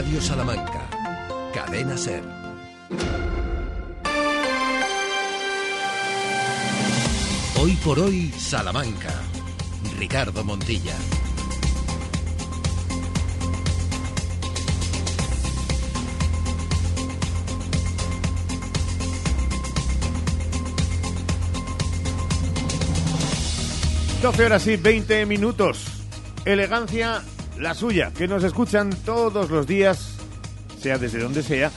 Radio Salamanca, Cadena Ser. Hoy por hoy, Salamanca. Ricardo Montilla. Doce horas y 20 minutos. Elegancia, la suya, que nos escuchan todos los días, sea desde donde sea,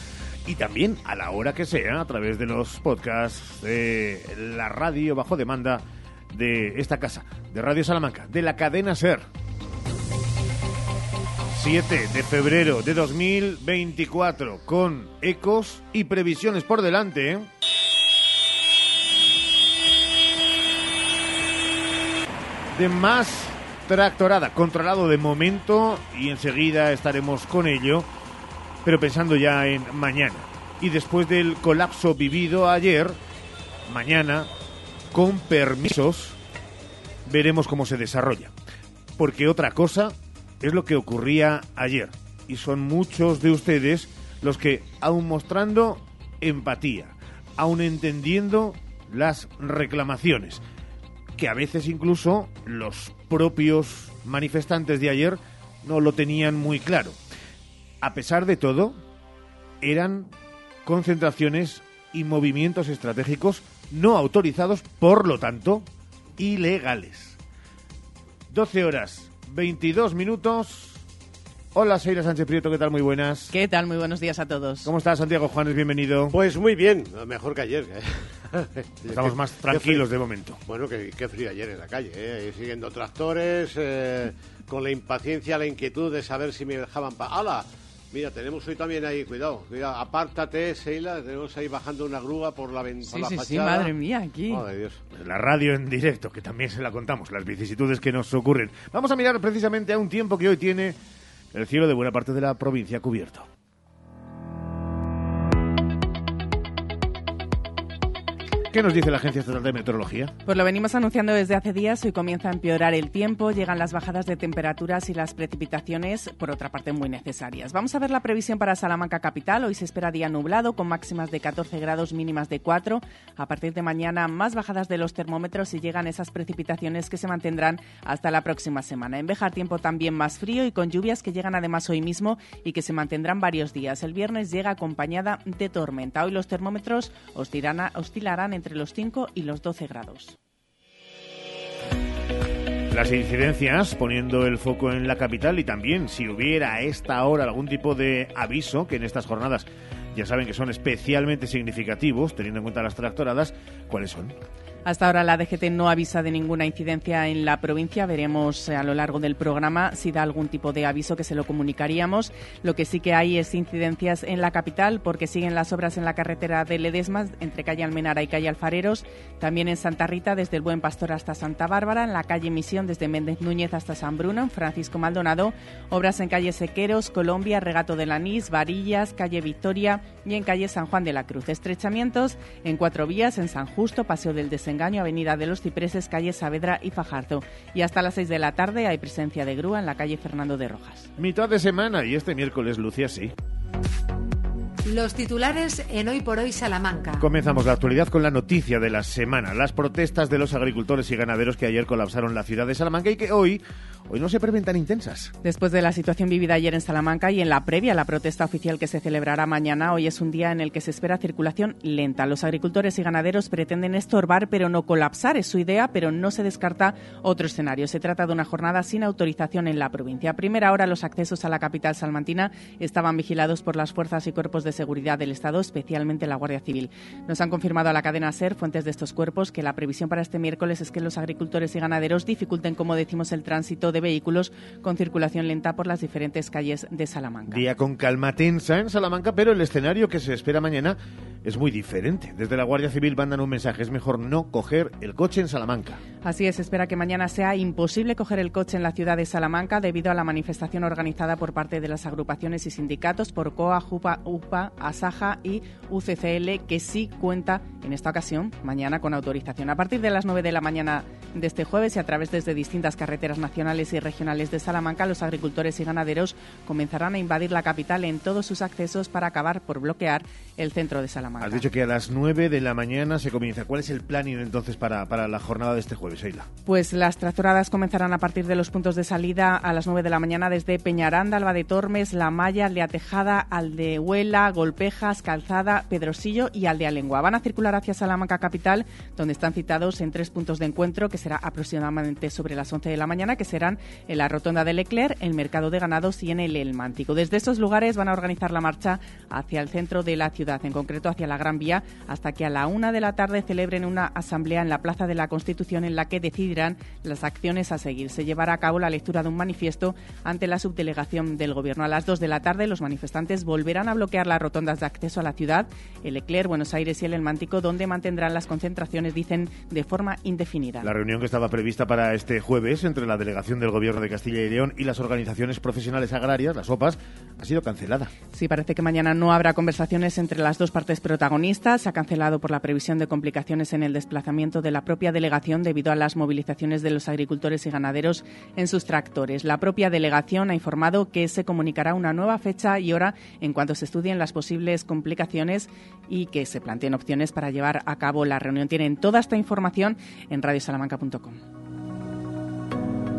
y también a la hora que sea, a través de los podcasts de la radio bajo demanda de esta casa, de Radio Salamanca, de la cadena Ser. 7 de febrero de 2024, con ecos y previsiones por delante. ¿eh? De más tractorada, controlado de momento y enseguida estaremos con ello, pero pensando ya en mañana. Y después del colapso vivido ayer, mañana, con permisos, veremos cómo se desarrolla. Porque otra cosa es lo que ocurría ayer. Y son muchos de ustedes los que, aun mostrando empatía, aun entendiendo las reclamaciones, que a veces incluso los propios manifestantes de ayer no lo tenían muy claro. A pesar de todo, eran concentraciones y movimientos estratégicos no autorizados, por lo tanto, ilegales. 12 horas, 22 minutos. Hola, Seira Sánchez Prieto, ¿qué tal? Muy buenas. ¿Qué tal? Muy buenos días a todos. ¿Cómo estás, Santiago Juanes? Bienvenido. Pues muy bien, mejor que ayer. Estamos más tranquilos de momento. Bueno, que qué frío ayer en la calle, ¿eh? siguiendo tractores, eh, con la impaciencia, la inquietud de saber si me dejaban... Pa ¡Hala! Mira, tenemos hoy también ahí, cuidado, cuidado, apártate, Seila, tenemos ahí bajando una grúa por la, ven- por Sí, la sí, fachada. sí, madre mía, aquí. Madre Dios. La radio en directo, que también se la contamos, las vicisitudes que nos ocurren. Vamos a mirar precisamente a un tiempo que hoy tiene el cielo de buena parte de la provincia cubierto. ¿Qué nos dice la Agencia Estatal de Meteorología? Pues lo venimos anunciando desde hace días. Hoy comienza a empeorar el tiempo, llegan las bajadas de temperaturas y las precipitaciones, por otra parte, muy necesarias. Vamos a ver la previsión para Salamanca capital. Hoy se espera día nublado con máximas de 14 grados, mínimas de 4. A partir de mañana, más bajadas de los termómetros y llegan esas precipitaciones que se mantendrán hasta la próxima semana. En Bejar, tiempo también más frío y con lluvias que llegan además hoy mismo y que se mantendrán varios días. El viernes llega acompañada de tormenta. Hoy los termómetros oscilarán, oscilarán entre los 5 y los 12 grados. Las incidencias, poniendo el foco en la capital y también si hubiera a esta hora algún tipo de aviso, que en estas jornadas ya saben que son especialmente significativos, teniendo en cuenta las tractoradas, ¿cuáles son? Hasta ahora la DGT no avisa de ninguna incidencia en la provincia. Veremos eh, a lo largo del programa si da algún tipo de aviso que se lo comunicaríamos. Lo que sí que hay es incidencias en la capital porque siguen las obras en la carretera de Ledesma entre calle Almenara y calle Alfareros. También en Santa Rita desde el Buen Pastor hasta Santa Bárbara. En la calle Misión desde Méndez Núñez hasta San Bruno. En Francisco Maldonado. Obras en calle Sequeros, Colombia, Regato del Anís, Varillas, calle Victoria y en calle San Juan de la Cruz. Estrechamientos en cuatro vías en San Justo, Paseo del Desengaño, Avenida de los Cipreses, calle Saavedra y Fajardo. Y hasta las seis de la tarde hay presencia de grúa en la calle Fernando de Rojas. Mitad de semana y este miércoles luce así. Los titulares en Hoy por Hoy Salamanca. Comenzamos la actualidad con la noticia de la semana, las protestas de los agricultores y ganaderos que ayer colapsaron la ciudad de Salamanca y que hoy, hoy no se prevén tan intensas. Después de la situación vivida ayer en Salamanca y en la previa a la protesta oficial que se celebrará mañana, hoy es un día en el que se espera circulación lenta. Los agricultores y ganaderos pretenden estorbar pero no colapsar, es su idea, pero no se descarta otro escenario. Se trata de una jornada sin autorización en la provincia. A primera hora los accesos a la capital salmantina estaban vigilados por las fuerzas y cuerpos de seguridad del Estado, especialmente la Guardia Civil. Nos han confirmado a la cadena SER, fuentes de estos cuerpos, que la previsión para este miércoles es que los agricultores y ganaderos dificulten, como decimos, el tránsito de vehículos con circulación lenta por las diferentes calles de Salamanca. Día con calma tensa en Salamanca, pero el escenario que se espera mañana es muy diferente. Desde la Guardia Civil mandan un mensaje, es mejor no coger el coche en Salamanca. Así es, espera que mañana sea imposible coger el coche en la ciudad de Salamanca debido a la manifestación organizada por parte de las agrupaciones y sindicatos por COA, JUPA, UPA, ASAJA y UCCL, que sí cuenta en esta ocasión mañana con autorización. A partir de las 9 de la mañana de este jueves y a través desde distintas carreteras nacionales y regionales de Salamanca, los agricultores y ganaderos comenzarán a invadir la capital en todos sus accesos para acabar por bloquear el centro de Salamanca. Has dicho que a las 9 de la mañana se comienza. ¿Cuál es el planning entonces para, para la jornada de este jueves, Eila? Pues las tractoradas comenzarán a partir de los puntos de salida a las 9 de la mañana desde Peñaranda, Alba de Tormes, La Maya, Aldea Tejada, Aldehuela, Golpejas, Calzada, Pedrosillo y Aldea Lengua. Van a circular hacia Salamanca capital, donde están citados en tres puntos de encuentro, que será aproximadamente sobre las 11 de la mañana, que serán en la Rotonda de Leclerc, el Mercado de Ganados y en el El Mántico. Desde estos lugares van a organizar la marcha hacia el centro de la ciudad, en concreto hacia la Gran Vía, hasta que a la una de la tarde celebren una asamblea en la Plaza de la Constitución en la que decidirán las acciones a seguir. Se llevará a cabo la lectura de un manifiesto ante la subdelegación del Gobierno. A las dos de la tarde, los manifestantes volverán a bloquear las rotondas de acceso a la ciudad, el Ecler, Buenos Aires y el El Mántico, donde mantendrán las concentraciones, dicen, de forma indefinida. La reunión que estaba prevista para este jueves entre la delegación del Gobierno de Castilla y León y las organizaciones profesionales agrarias, las OPAs, ha sido cancelada. Sí, parece que mañana no habrá conversaciones entre las dos partes protagonistas. Se ha cancelado por la previsión de complicaciones en el desplazamiento de la propia delegación debido a las movilizaciones de los agricultores y ganaderos en sus tractores. La propia delegación ha informado que se comunicará una nueva fecha y hora en cuanto se estudien las posibles complicaciones y que se planteen opciones para llevar a cabo la reunión. Tienen toda esta información en radiosalamanca.com.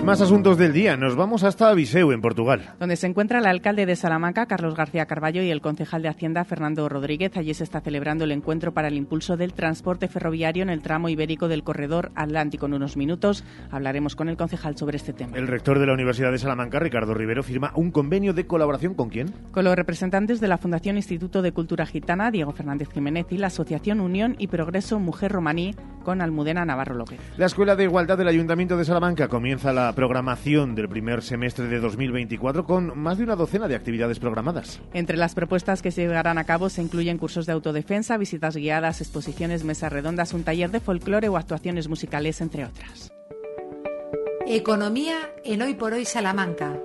Más asuntos del día. Nos vamos hasta Viseu, en Portugal. Donde se encuentra el alcalde de Salamanca, Carlos García Carballo, y el concejal de Hacienda, Fernando Rodríguez. Allí se está celebrando el encuentro para el impulso del transporte ferroviario en el tramo ibérico del corredor atlántico. En unos minutos hablaremos con el concejal sobre este tema. El rector de la Universidad de Salamanca, Ricardo Rivero, firma un convenio de colaboración con quién? Con los representantes de la Fundación Instituto de Cultura Gitana, Diego Fernández Jiménez, y la Asociación Unión y Progreso Mujer Romaní, con Almudena Navarro López. La Escuela de Igualdad del Ayuntamiento de Salamanca comienza la programación del primer semestre de 2024 con más de una docena de actividades programadas. Entre las propuestas que se llevarán a cabo se incluyen cursos de autodefensa, visitas guiadas, exposiciones, mesas redondas, un taller de folclore o actuaciones musicales, entre otras. Economía en Hoy por Hoy Salamanca.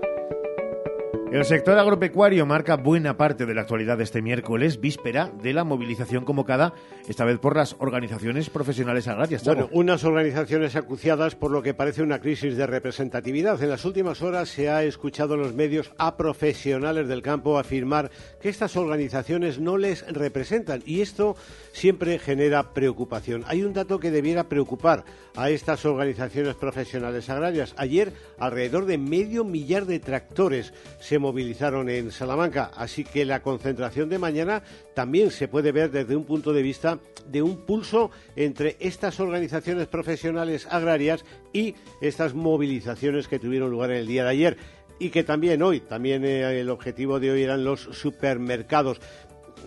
El sector agropecuario marca buena parte de la actualidad de este miércoles, víspera de la movilización convocada, esta vez por las organizaciones profesionales agrarias. Chavo. Bueno, unas organizaciones acuciadas por lo que parece una crisis de representatividad. En las últimas horas se ha escuchado en los medios a profesionales del campo afirmar que estas organizaciones no les representan y esto siempre genera preocupación. Hay un dato que debiera preocupar a estas organizaciones profesionales agrarias. Ayer, alrededor de medio millar de tractores se movilizaron en Salamanca, así que la concentración de mañana también se puede ver desde un punto de vista de un pulso entre estas organizaciones profesionales agrarias y estas movilizaciones que tuvieron lugar el día de ayer y que también hoy, también eh, el objetivo de hoy eran los supermercados.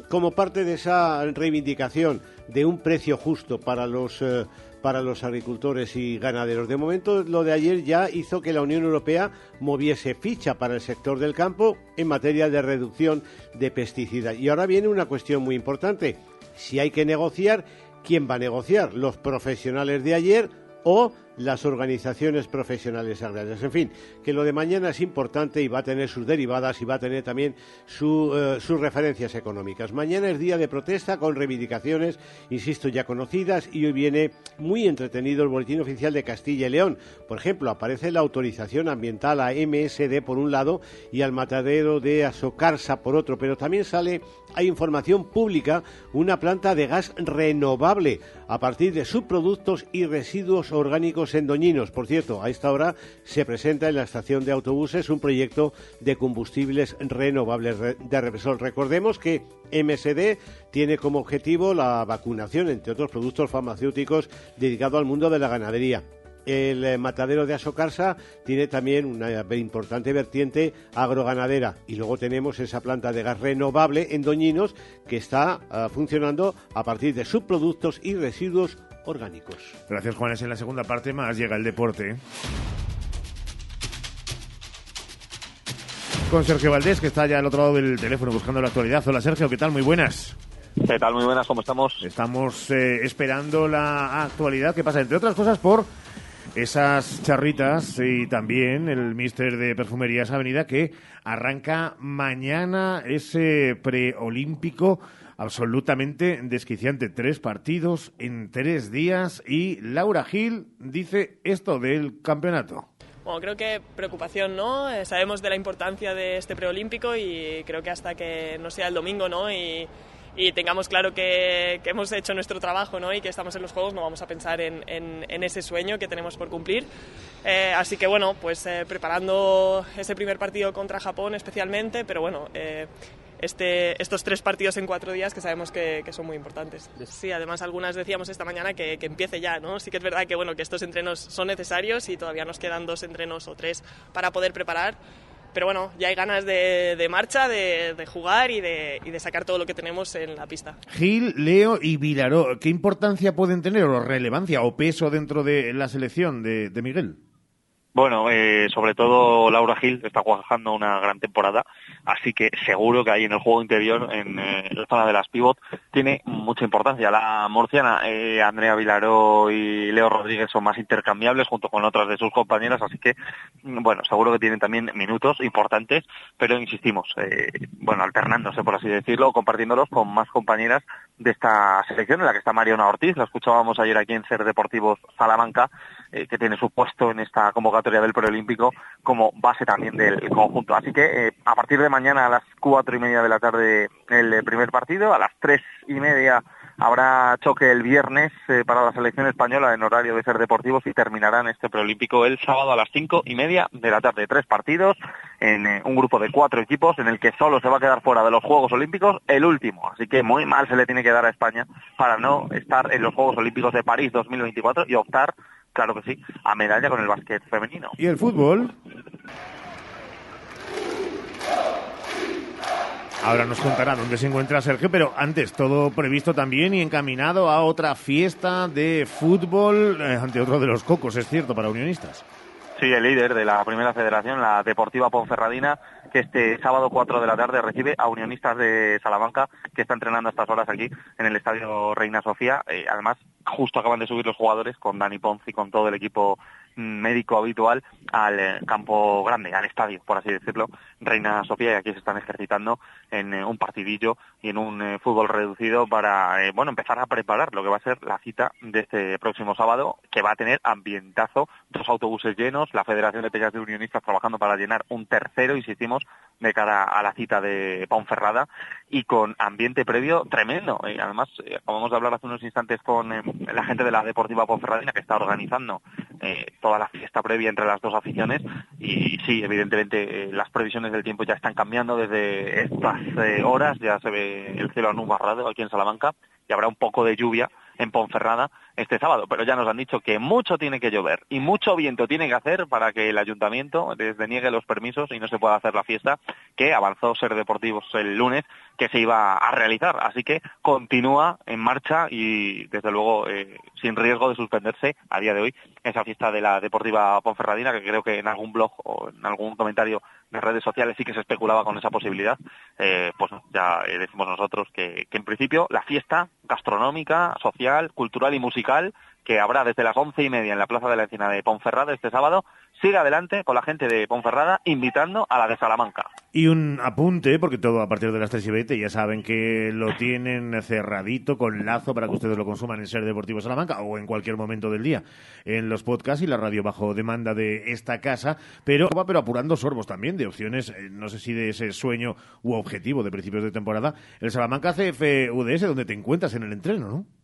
Como parte de esa reivindicación de un precio justo para los eh, para los agricultores y ganaderos. De momento, lo de ayer ya hizo que la Unión Europea moviese ficha para el sector del campo en materia de reducción de pesticidas. Y ahora viene una cuestión muy importante. Si hay que negociar, ¿quién va a negociar? ¿Los profesionales de ayer o las organizaciones profesionales agrarias. En fin, que lo de mañana es importante y va a tener sus derivadas y va a tener también su, eh, sus referencias económicas. Mañana es día de protesta con reivindicaciones, insisto, ya conocidas y hoy viene muy entretenido el Boletín Oficial de Castilla y León. Por ejemplo, aparece la autorización ambiental a MSD por un lado y al matadero de Asocarsa por otro, pero también sale, hay información pública, una planta de gas renovable a partir de subproductos y residuos orgánicos en Doñinos. Por cierto, a esta hora se presenta en la estación de autobuses un proyecto de combustibles renovables de Repsol. Recordemos que MSD tiene como objetivo la vacunación, entre otros productos farmacéuticos, dedicado al mundo de la ganadería. El eh, matadero de Asocarsa tiene también una importante vertiente agroganadera y luego tenemos esa planta de gas renovable en Doñinos que está uh, funcionando a partir de subproductos y residuos orgánicos. Gracias, Juanes. En la segunda parte más llega el deporte. Con Sergio Valdés, que está ya al otro lado del teléfono buscando la actualidad. Hola, Sergio, ¿qué tal? Muy buenas. ¿Qué tal? Muy buenas, ¿cómo estamos? Estamos eh, esperando la actualidad que pasa, entre otras cosas, por esas charritas y también el mister de Perfumerías Avenida que arranca mañana ese preolímpico absolutamente desquiciante. Tres partidos en tres días y Laura Gil dice esto del campeonato. Bueno, creo que preocupación, ¿no? Eh, sabemos de la importancia de este preolímpico y creo que hasta que no sea el domingo, ¿no? Y, y tengamos claro que, que, hemos hecho nuestro trabajo ¿no? y que estamos en los Juegos, no vamos a pensar en, en, en ese sueño que tenemos por cumplir. Eh, así que bueno, pues eh, preparando ese primer partido contra Japón especialmente, pero bueno, eh, este, estos tres partidos en cuatro días que sabemos que, que, son muy importantes. Sí, además algunas decíamos esta mañana que, que, empiece ya, ¿no? Sí que es verdad que, bueno, que estos entrenos son necesarios y todavía nos quedan dos entrenos o tres para poder preparar. Pero bueno, ya hay ganas de, de marcha, de, de jugar y de, y de, sacar todo lo que tenemos en la pista. Gil, Leo y Vilaró, ¿qué importancia pueden tener o relevancia o peso dentro de la selección de, de Miguel? Bueno, eh, sobre todo Laura Gil está cuajando una gran temporada, así que seguro que ahí en el juego interior, en eh, la zona de las pivot, tiene mucha importancia. La murciana, eh, Andrea Vilaró y Leo Rodríguez son más intercambiables junto con otras de sus compañeras, así que, bueno, seguro que tienen también minutos importantes, pero insistimos, eh, bueno, alternándose, por así decirlo, compartiéndolos con más compañeras de esta selección, en la que está Mariona Ortiz, la escuchábamos ayer aquí en Ser Deportivos Salamanca, eh, que tiene su puesto en esta convocatoria del preolímpico como base también del conjunto. Así que eh, a partir de mañana a las cuatro y media de la tarde el primer partido, a las tres y media habrá choque el viernes eh, para la selección española en horario de ser deportivos y terminarán este preolímpico el sábado a las cinco y media de la tarde. Tres partidos en eh, un grupo de cuatro equipos en el que solo se va a quedar fuera de los Juegos Olímpicos el último. Así que muy mal se le tiene que dar a España para no estar en los Juegos Olímpicos de París 2024 y optar claro que sí, a medalla con el básquet femenino. ¿Y el fútbol? Ahora nos contará dónde se encuentra Sergio, pero antes todo previsto también y encaminado a otra fiesta de fútbol eh, ante otro de los cocos, es cierto, para unionistas. Sí, el líder de la primera federación, la Deportiva Ponferradina, que este sábado 4 de la tarde recibe a unionistas de Salamanca que está entrenando a estas horas aquí en el Estadio Reina Sofía. Eh, además, justo acaban de subir los jugadores con Dani Ponce y con todo el equipo médico habitual al eh, campo grande, al estadio, por así decirlo, Reina Sofía, y aquí se están ejercitando en eh, un partidillo y en un eh, fútbol reducido para, bueno, empezar a preparar lo que va a ser la cita de este próximo sábado, que va a tener ambientazo, dos autobuses llenos, la Federación de Peñas de Unionistas trabajando para llenar un tercero, insistimos, de cara a la cita de Ponferrada, y con ambiente previo tremendo. Y además, acabamos de hablar hace unos instantes con la gente de la Deportiva Ponferradina, que está organizando toda la fiesta previa entre las dos aficiones, y sí, evidentemente, las previsiones del tiempo ya están cambiando desde estas eh, horas, ya se ve el cielo anubarrado aquí en Salamanca y habrá un poco de lluvia en Ponferrada este sábado, pero ya nos han dicho que mucho tiene que llover y mucho viento tiene que hacer para que el ayuntamiento les deniegue los permisos y no se pueda hacer la fiesta que avanzó Ser Deportivos el lunes que se iba a realizar. Así que continúa en marcha y desde luego eh, sin riesgo de suspenderse a día de hoy esa fiesta de la Deportiva Ponferradina que creo que en algún blog o en algún comentario de redes sociales sí que se especulaba con esa posibilidad. Eh, pues ya eh, decimos nosotros que, que en principio la fiesta gastronómica, social, cultural y musical que habrá desde las once y media en la Plaza de la Encina de Ponferrada este sábado, sigue adelante con la gente de Ponferrada invitando a la de Salamanca. Y un apunte, porque todo a partir de las 3 y 20 ya saben que lo tienen cerradito con lazo para que ustedes lo consuman en Ser Deportivo Salamanca o en cualquier momento del día en los podcasts y la radio bajo demanda de esta casa, pero, pero apurando sorbos también de opciones, eh, no sé si de ese sueño u objetivo de principios de temporada, el Salamanca CFUDS, donde te encuentras en el entreno, ¿no?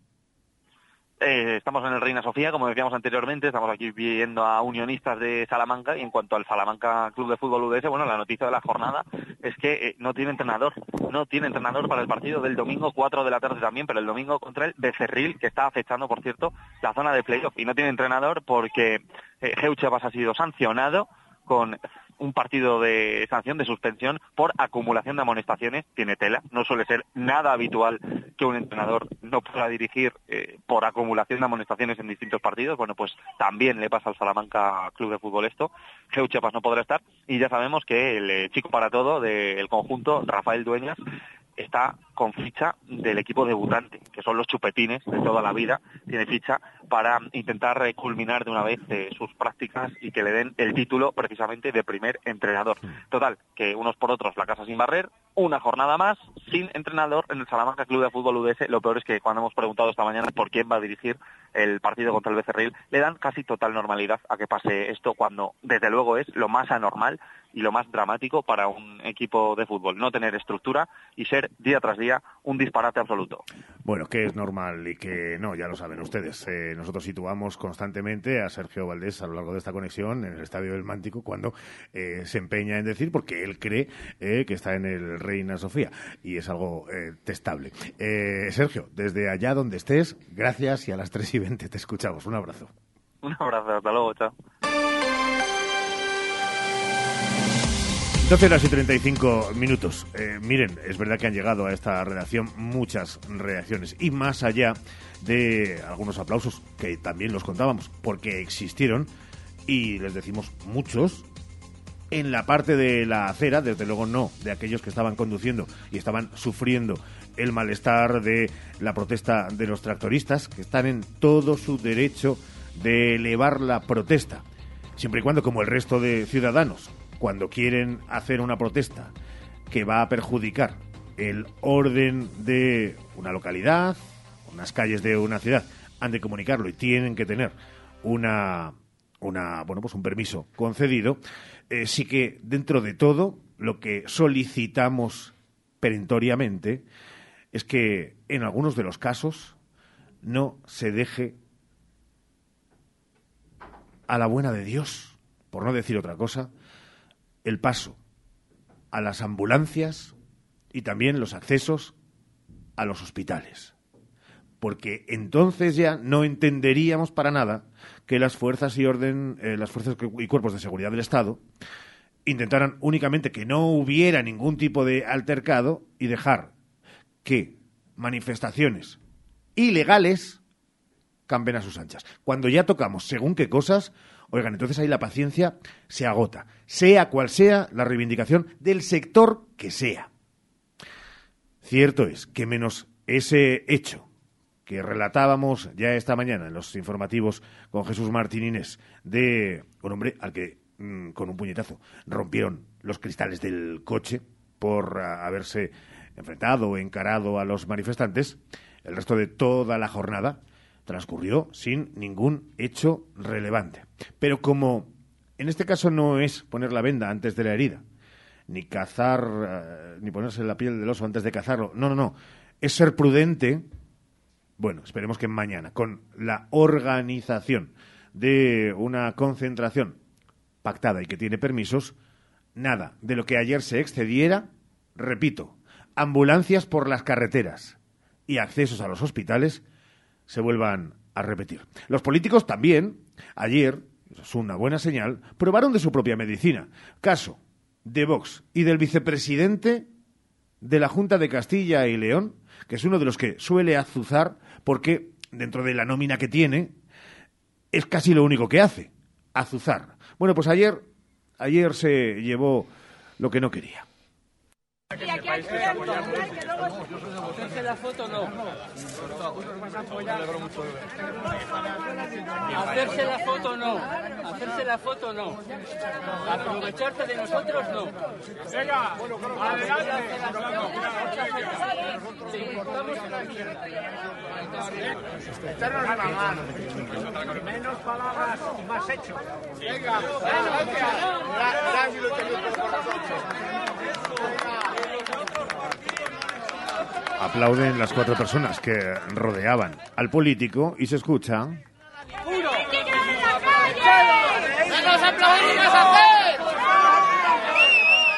Eh, estamos en el Reina Sofía, como decíamos anteriormente, estamos aquí viendo a unionistas de Salamanca y en cuanto al Salamanca Club de Fútbol UDS, bueno, la noticia de la jornada es que eh, no tiene entrenador, no tiene entrenador para el partido del domingo 4 de la tarde también, pero el domingo contra el Becerril, que está afectando, por cierto, la zona de playoff. Y no tiene entrenador porque eh, ha sido sancionado con un partido de sanción, de suspensión, por acumulación de amonestaciones, tiene tela. No suele ser nada habitual que un entrenador no pueda dirigir eh, por acumulación de amonestaciones en distintos partidos. Bueno, pues también le pasa al Salamanca Club de Fútbol esto. Geu Chiapas no podrá estar. Y ya sabemos que el eh, chico para todo del conjunto, Rafael Dueñas, está con ficha del equipo debutante, que son los chupetines de toda la vida, tiene ficha para intentar culminar de una vez eh, sus prácticas y que le den el título precisamente de primer entrenador. Total, que unos por otros la casa sin barrer, una jornada más sin entrenador en el Salamanca Club de Fútbol UDS. Lo peor es que cuando hemos preguntado esta mañana por quién va a dirigir el partido contra el Becerril, le dan casi total normalidad a que pase esto cuando desde luego es lo más anormal y lo más dramático para un equipo de fútbol, no tener estructura y ser día tras día un disparate absoluto. Bueno, que es normal y que no, ya lo saben ustedes. Eh, nosotros situamos constantemente a Sergio Valdés a lo largo de esta conexión en el Estadio del Mántico cuando eh, se empeña en decir, porque él cree eh, que está en el Reina Sofía y es algo testable. Sergio, desde allá donde estés, gracias y a las 3 y 20 te escuchamos. Un abrazo. Un abrazo, hasta luego, chao. 12 horas y 35 minutos. Eh, miren, es verdad que han llegado a esta redacción muchas reacciones y más allá de algunos aplausos que también los contábamos porque existieron y les decimos muchos en la parte de la acera, desde luego no de aquellos que estaban conduciendo y estaban sufriendo el malestar de la protesta de los tractoristas, que están en todo su derecho de elevar la protesta, siempre y cuando, como el resto de ciudadanos, cuando quieren hacer una protesta que va a perjudicar el orden de una localidad, unas calles de una ciudad, han de comunicarlo y tienen que tener una, una bueno, pues un permiso concedido, eh, sí que dentro de todo lo que solicitamos perentoriamente es que en algunos de los casos no se deje a la buena de Dios, por no decir otra cosa, el paso a las ambulancias y también los accesos a los hospitales. Porque entonces ya no entenderíamos para nada que las fuerzas y orden, eh, las fuerzas y cuerpos de seguridad del Estado intentaran únicamente que no hubiera ningún tipo de altercado y dejar que manifestaciones ilegales campen a sus anchas. Cuando ya tocamos según qué cosas, Oigan, entonces ahí la paciencia se agota, sea cual sea la reivindicación del sector que sea. Cierto es que menos ese hecho que relatábamos ya esta mañana en los informativos con Jesús Martín Inés de un hombre al que mm, con un puñetazo rompieron los cristales del coche por ah, haberse enfrentado o encarado a los manifestantes, el resto de toda la jornada transcurrió sin ningún hecho relevante. Pero como en este caso no es poner la venda antes de la herida, ni cazar, eh, ni ponerse la piel del oso antes de cazarlo, no, no, no, es ser prudente. Bueno, esperemos que mañana, con la organización de una concentración pactada y que tiene permisos, nada de lo que ayer se excediera, repito, ambulancias por las carreteras y accesos a los hospitales se vuelvan a repetir. Los políticos también, ayer, es una buena señal, probaron de su propia medicina. Caso de Vox y del vicepresidente de la Junta de Castilla y León, que es uno de los que suele azuzar porque dentro de la nómina que tiene es casi lo único que hace, azuzar. Bueno, pues ayer ayer se llevó lo que no quería. Y aquí hay que hacerse la foto no. Hacerse la foto no. Hacerse la foto no. Aprovecharte de nosotros no. Venga, adelante. Echarnos la mano. Menos palabras, más hechos. Venga, Aplauden las cuatro personas que rodeaban al político y se escucha.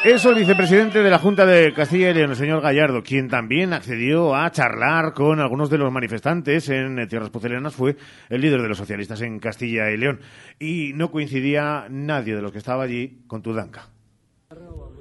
Es el vicepresidente de la Junta de Castilla y León, el señor Gallardo, quien también accedió a charlar con algunos de los manifestantes en Tierras Pucelanas, fue el líder de los socialistas en Castilla y León. Y no coincidía nadie de los que estaba allí con Tudanca.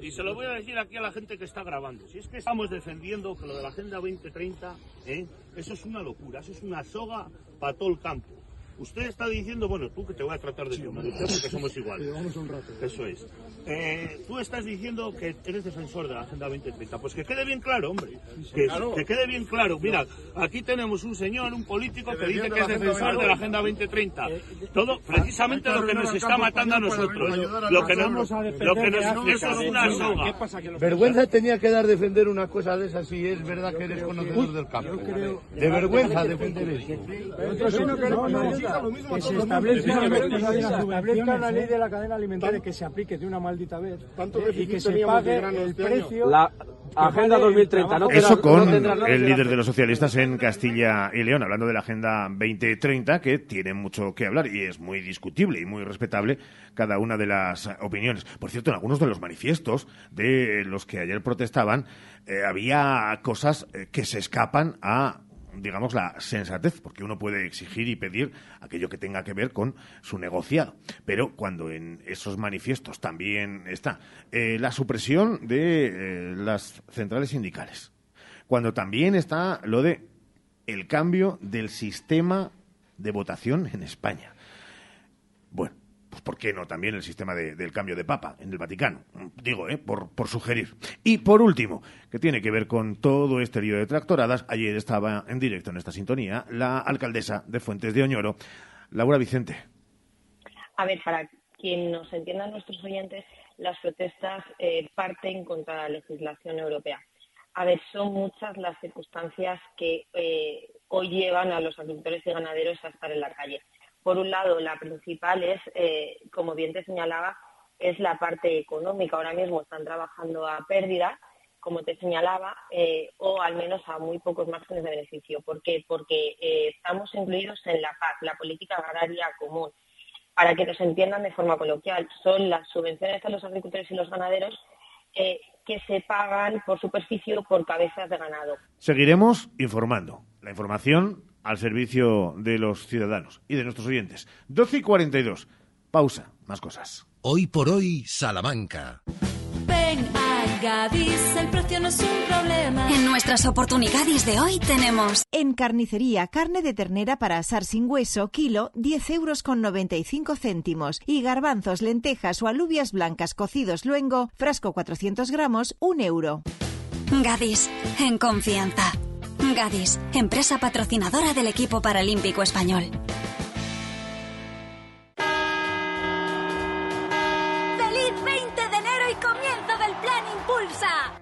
Y se lo voy a decir aquí a la gente que está grabando. Si es que estamos defendiendo que lo de la Agenda 2030, ¿eh? eso es una locura, eso es una soga para todo el campo. Usted está diciendo, bueno, tú que te voy a tratar de sí, porque somos iguales. vamos un rato. Eso es. Eh, tú estás diciendo que eres defensor de la Agenda 2030. Pues que quede bien claro, hombre. Que, que quede bien claro. Mira, aquí tenemos un señor, un político que dice que es defensor de la Agenda 2030. Todo, precisamente lo que nos está matando a nosotros. Lo que nos, lo que nos, eso es una soga. Vergüenza tenía que dar defender una cosa de esas si es verdad que eres conocedor del campo. De vergüenza defender eso que se establezca la ley de la cadena alimentaria que se aplique de una maldita vez y que se pague el precio. La Agenda 2030. No Eso con el líder de los socialistas en Castilla y León, hablando de la Agenda 2030, que tiene mucho que hablar y es muy discutible y muy respetable cada una de las opiniones. Por cierto, en algunos de los manifiestos de los que ayer protestaban, eh, había cosas eh, que se escapan a digamos, la sensatez, porque uno puede exigir y pedir aquello que tenga que ver con su negociado. Pero cuando en esos manifiestos también está eh, la supresión de eh, las centrales sindicales, cuando también está lo de el cambio del sistema de votación en España. Bueno, pues ¿por qué no también el sistema del cambio de papa en el Vaticano? Digo, ¿eh? por, por sugerir. Y por último, que tiene que ver con todo este lío de tractoradas, ayer estaba en directo en esta sintonía la alcaldesa de Fuentes de Oñoro, Laura Vicente. A ver, para quien nos entienda nuestros oyentes, las protestas eh, parten contra la legislación europea. A ver, son muchas las circunstancias que eh, hoy llevan a los agricultores y ganaderos a estar en la calle. Por un lado, la principal es, eh, como bien te señalaba, es la parte económica. Ahora mismo están trabajando a pérdida, como te señalaba, eh, o al menos a muy pocos márgenes de beneficio. ¿Por qué? Porque eh, estamos incluidos en la PAC, la Política Agraria Común. Para que nos entiendan de forma coloquial, son las subvenciones a los agricultores y los ganaderos que se pagan por superficie o por cabezas de ganado. Seguiremos informando. La información al servicio de los ciudadanos y de nuestros oyentes. 12 y 42. Pausa, más cosas. Hoy por hoy, Salamanca. Ven a Gadis, el precio no es un problema. En nuestras oportunidades de hoy tenemos... En carnicería, carne de ternera para asar sin hueso, kilo, 10 euros con 95 céntimos. Y garbanzos, lentejas o alubias blancas cocidos luengo, frasco 400 gramos, 1 euro. Gadis, en confianza. Gadis, empresa patrocinadora del equipo paralímpico español.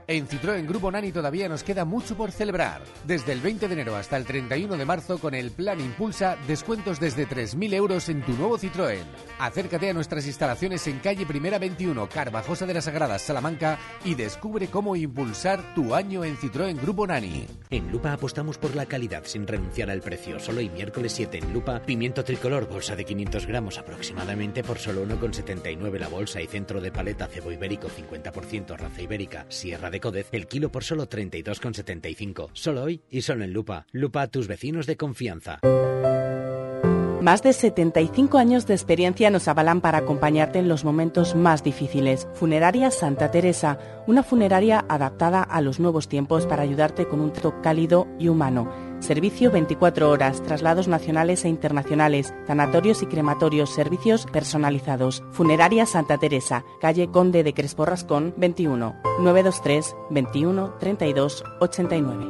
En Citroën Grupo Nani todavía nos queda mucho por celebrar. Desde el 20 de enero hasta el 31 de marzo con el Plan Impulsa, descuentos desde 3.000 euros en tu nuevo Citroën. Acércate a nuestras instalaciones en calle Primera 21, Carvajosa de las Sagradas, Salamanca y descubre cómo impulsar tu año en Citroën Grupo Nani. En Lupa apostamos por la calidad sin renunciar al precio. Solo hoy miércoles 7 en Lupa, pimiento tricolor, bolsa de 500 gramos aproximadamente por solo 1,79 la bolsa y centro de paleta cebo ibérico 50% raza ibérica, sierra de Codez, el kilo por solo 32,75. Solo hoy y solo en Lupa. Lupa a tus vecinos de confianza. Más de 75 años de experiencia nos avalan para acompañarte en los momentos más difíciles. Funeraria Santa Teresa, una funeraria adaptada a los nuevos tiempos para ayudarte con un trato cálido y humano. Servicio 24 horas, traslados nacionales e internacionales, sanatorios y crematorios, servicios personalizados. Funeraria Santa Teresa, calle Conde de Crespo Rascón, 21, 923 21 32 89.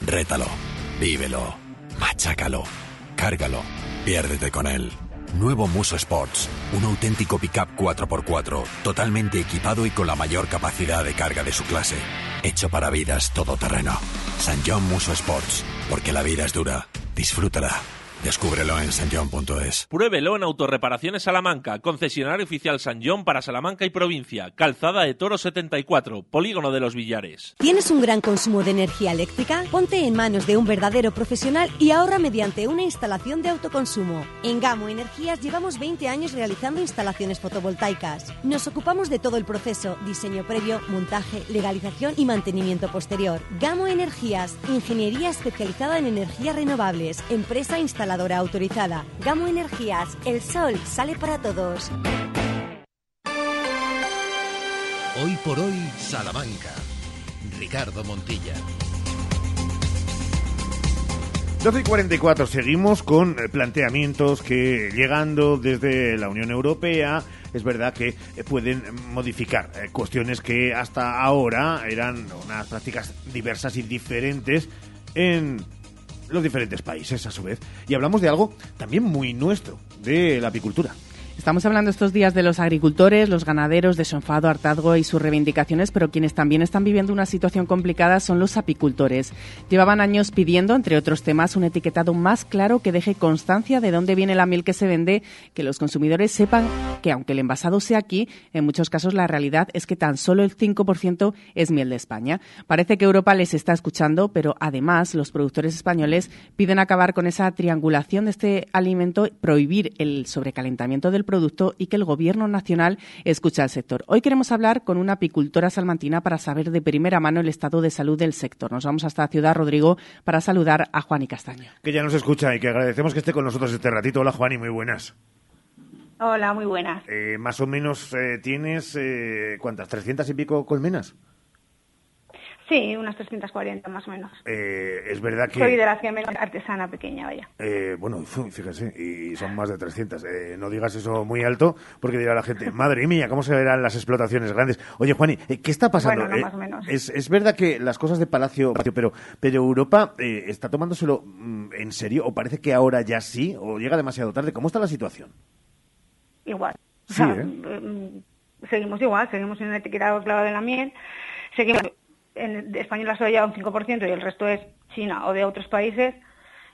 Rétalo, vívelo, machácalo, cárgalo, piérdete con él. Nuevo Muso Sports, un auténtico pickup 4x4, totalmente equipado y con la mayor capacidad de carga de su clase. Hecho para vidas todoterreno. San John Muso Sports, porque la vida es dura. Disfrútala. Descúbrelo en sanjon.es. Pruébelo en Autorreparaciones Salamanca, concesionario oficial San John para Salamanca y provincia, Calzada de Toro 74, Polígono de los Villares. ¿Tienes un gran consumo de energía eléctrica? Ponte en manos de un verdadero profesional y ahorra mediante una instalación de autoconsumo. En Gamo Energías llevamos 20 años realizando instalaciones fotovoltaicas. Nos ocupamos de todo el proceso, diseño previo, montaje, legalización y mantenimiento posterior. Gamo Energías, ingeniería especializada en energías renovables, empresa instaladora autorizada. Gamo Energías, el sol sale para todos. Hoy por hoy, Salamanca. Ricardo Montilla. 12 y 44, seguimos con eh, planteamientos que llegando desde la Unión Europea es verdad que eh, pueden modificar eh, cuestiones que hasta ahora eran unas prácticas diversas y diferentes en los diferentes países a su vez. Y hablamos de algo también muy nuestro, de la apicultura. Estamos hablando estos días de los agricultores, los ganaderos, de su enfado, hartazgo y sus reivindicaciones, pero quienes también están viviendo una situación complicada son los apicultores. Llevaban años pidiendo, entre otros temas, un etiquetado más claro que deje constancia de dónde viene la miel que se vende, que los consumidores sepan que, aunque el envasado sea aquí, en muchos casos la realidad es que tan solo el 5% es miel de España. Parece que Europa les está escuchando, pero además los productores españoles piden acabar con esa triangulación de este alimento, prohibir el sobrecalentamiento del producto y que el Gobierno nacional escuche al sector. Hoy queremos hablar con una apicultora salmantina para saber de primera mano el estado de salud del sector. Nos vamos hasta Ciudad Rodrigo para saludar a Juan y Castaño. Que ya nos escucha y que agradecemos que esté con nosotros este ratito. Hola Juan y muy buenas. Hola, muy buenas. Eh, más o menos eh, tienes, eh, ¿cuántas? ¿300 y pico colmenas? Sí, unas 340 más o menos. Eh, es verdad que... Soy de la Ciemel artesana pequeña, vaya. Eh, bueno, fíjese, y son más de 300. Eh, no digas eso muy alto, porque dirá la gente, madre mía, ¿cómo se verán las explotaciones grandes? Oye, Juani, eh, ¿qué está pasando? Bueno, no, Eh, más o menos. Es, es verdad que las cosas de Palacio, pero, pero Europa está tomándoselo mm, en serio, o parece que ahora ya sí, o llega demasiado tarde. ¿Cómo está la situación? Igual. O Sí, sea, ¿eh? mm, Seguimos igual, seguimos en el etiquetado claro de la miel. Seguimos en España la soya un 5% y el resto es China o de otros países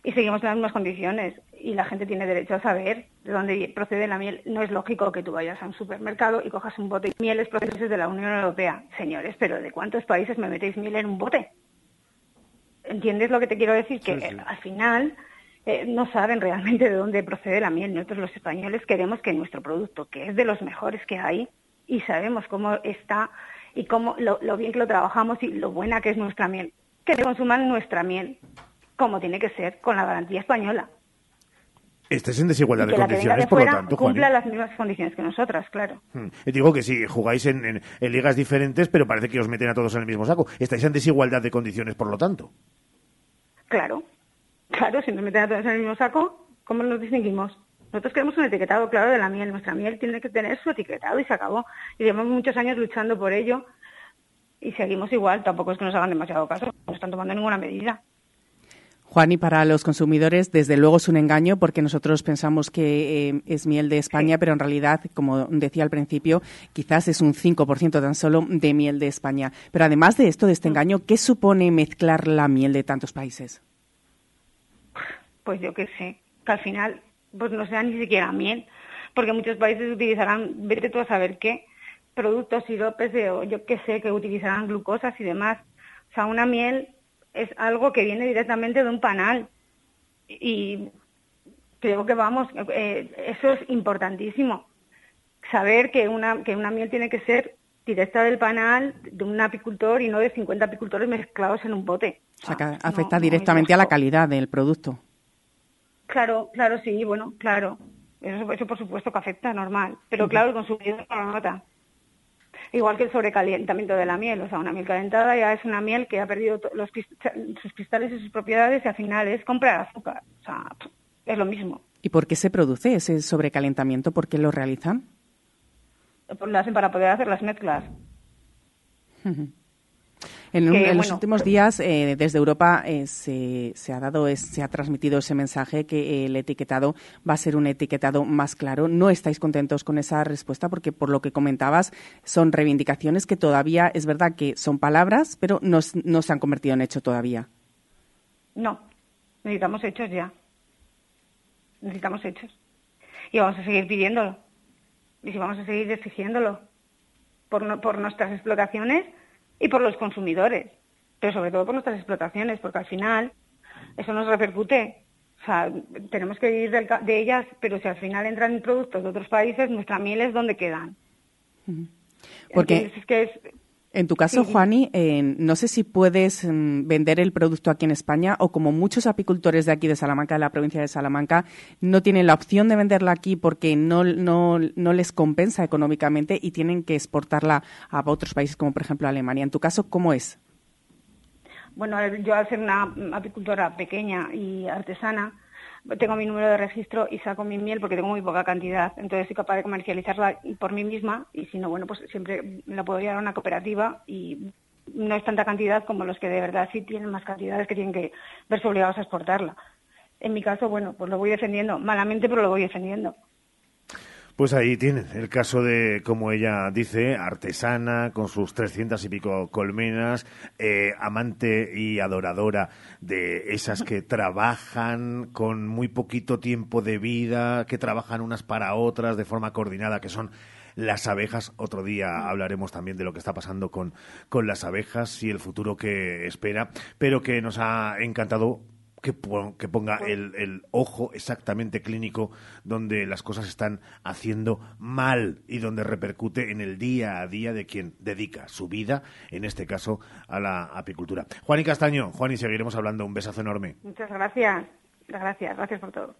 y seguimos en las mismas condiciones. Y la gente tiene derecho a saber de dónde procede la miel. No es lógico que tú vayas a un supermercado y cojas un bote de mieles procedentes de la Unión Europea. Señores, pero ¿de cuántos países me metéis miel en un bote? ¿Entiendes lo que te quiero decir? Que Sí, eh, al final eh, no saben realmente de dónde procede la miel. Nosotros los españoles queremos que nuestro producto, que es de los mejores que hay, y sabemos cómo está y cómo lo, lo bien que lo trabajamos y lo buena que es nuestra miel, que consuman nuestra miel como tiene que ser, con la garantía española. Estáis en desigualdad y de condiciones, de por lo tanto, Juan. cumpla las mismas condiciones que nosotras, claro. Mm. Digo que sí, jugáis en, en- en ligas diferentes, pero parece que os meten a todos en el mismo saco. Estáis en desigualdad de condiciones, por lo tanto. Claro, claro, si nos meten a todos en el mismo saco, ¿cómo nos distinguimos? Nosotros queremos un etiquetado claro de la miel. Nuestra miel tiene que tener su etiquetado y se acabó. Y llevamos muchos años luchando por ello y seguimos igual. Tampoco es que nos hagan demasiado caso, no están tomando ninguna medida. Juan, y para los consumidores, desde luego es un engaño porque nosotros pensamos que eh, es miel de España, pero en realidad, como decía al principio, quizás es un 5% tan solo de miel de España. Pero además de esto, de este engaño, ¿qué supone mezclar la miel de tantos países? Pues yo qué sé, que al final pues no sea ni siquiera miel, porque muchos países utilizarán, vete tú a saber qué, productos, siropes, de, o yo qué sé, que utilizarán glucosas y demás. O sea, una miel es algo que viene directamente de un panal y creo que vamos, eh, eso es importantísimo. Saber que una, que una miel tiene que ser directa del panal de un apicultor y no de 50 apicultores mezclados en un bote. O sea, que afecta directamente a la calidad del producto. Claro, claro, sí, bueno, claro. Eso, eso por supuesto que afecta, normal. Pero claro, el consumidor no lo nota. Igual que el sobrecalentamiento de la miel. O sea, una miel calentada ya es una miel que ha perdido los sus cristales y sus propiedades y al final es comprar azúcar. O sea, es lo mismo. ¿Y por qué se produce ese sobrecalentamiento? ¿Por qué lo realizan? Pues Lo hacen para poder hacer las mezclas. En, un- los últimos días, eh, desde Europa eh, se, se ha dado, es- se ha transmitido ese mensaje que el etiquetado va a ser un etiquetado más claro. ¿No estáis contentos con esa respuesta? Porque por lo que comentabas, son reivindicaciones que todavía es verdad que son palabras, pero no, no se han convertido en hecho todavía. No, necesitamos hechos ya. Necesitamos hechos. Y vamos a seguir pidiéndolo. Y si vamos a seguir exigiéndolo. Por, no- por nuestras explotaciones y por los consumidores. Pero sobre todo por nuestras explotaciones, porque al final eso nos repercute. O sea, tenemos que vivir del de ellas, pero si al final entran productos de otros países, nuestra miel es donde quedan. Porque Entonces, es que es, En tu caso, Sí. Juani, eh, no sé si puedes mm, vender el producto aquí en España o como muchos apicultores de aquí de Salamanca, de la provincia de Salamanca, no tienen la opción de venderla aquí porque no, no, no les compensa económicamente y tienen que exportarla a otros países como por ejemplo Alemania. En tu caso, ¿cómo es? Bueno, yo al ser una apicultora pequeña y artesana, tengo mi número de registro y saco mi miel porque tengo muy poca cantidad. Entonces soy capaz de comercializarla por mí misma y si no, bueno, pues siempre la puedo llevar a una cooperativa y no es tanta cantidad como los que de verdad sí tienen más cantidades que tienen que verse obligados a exportarla. En mi caso, bueno, pues lo voy defendiendo, malamente, pero lo voy defendiendo. Pues ahí tienen el caso de, como ella dice, artesana, con sus trescientas y pico colmenas, eh, amante y adoradora de esas que trabajan con muy poquito tiempo de vida, que trabajan unas para otras de forma coordinada, que son las abejas. Otro día hablaremos también de lo que está pasando con, con las abejas y el futuro que espera, pero que nos ha encantado que, ponga el, ojo exactamente clínico donde las cosas están haciendo mal y donde repercute en el día a día de quien dedica su vida, en este caso, a la apicultura. Juan y Castaño, Juan, y seguiremos hablando. Un besazo enorme. Muchas gracias. Gracias, gracias por todo.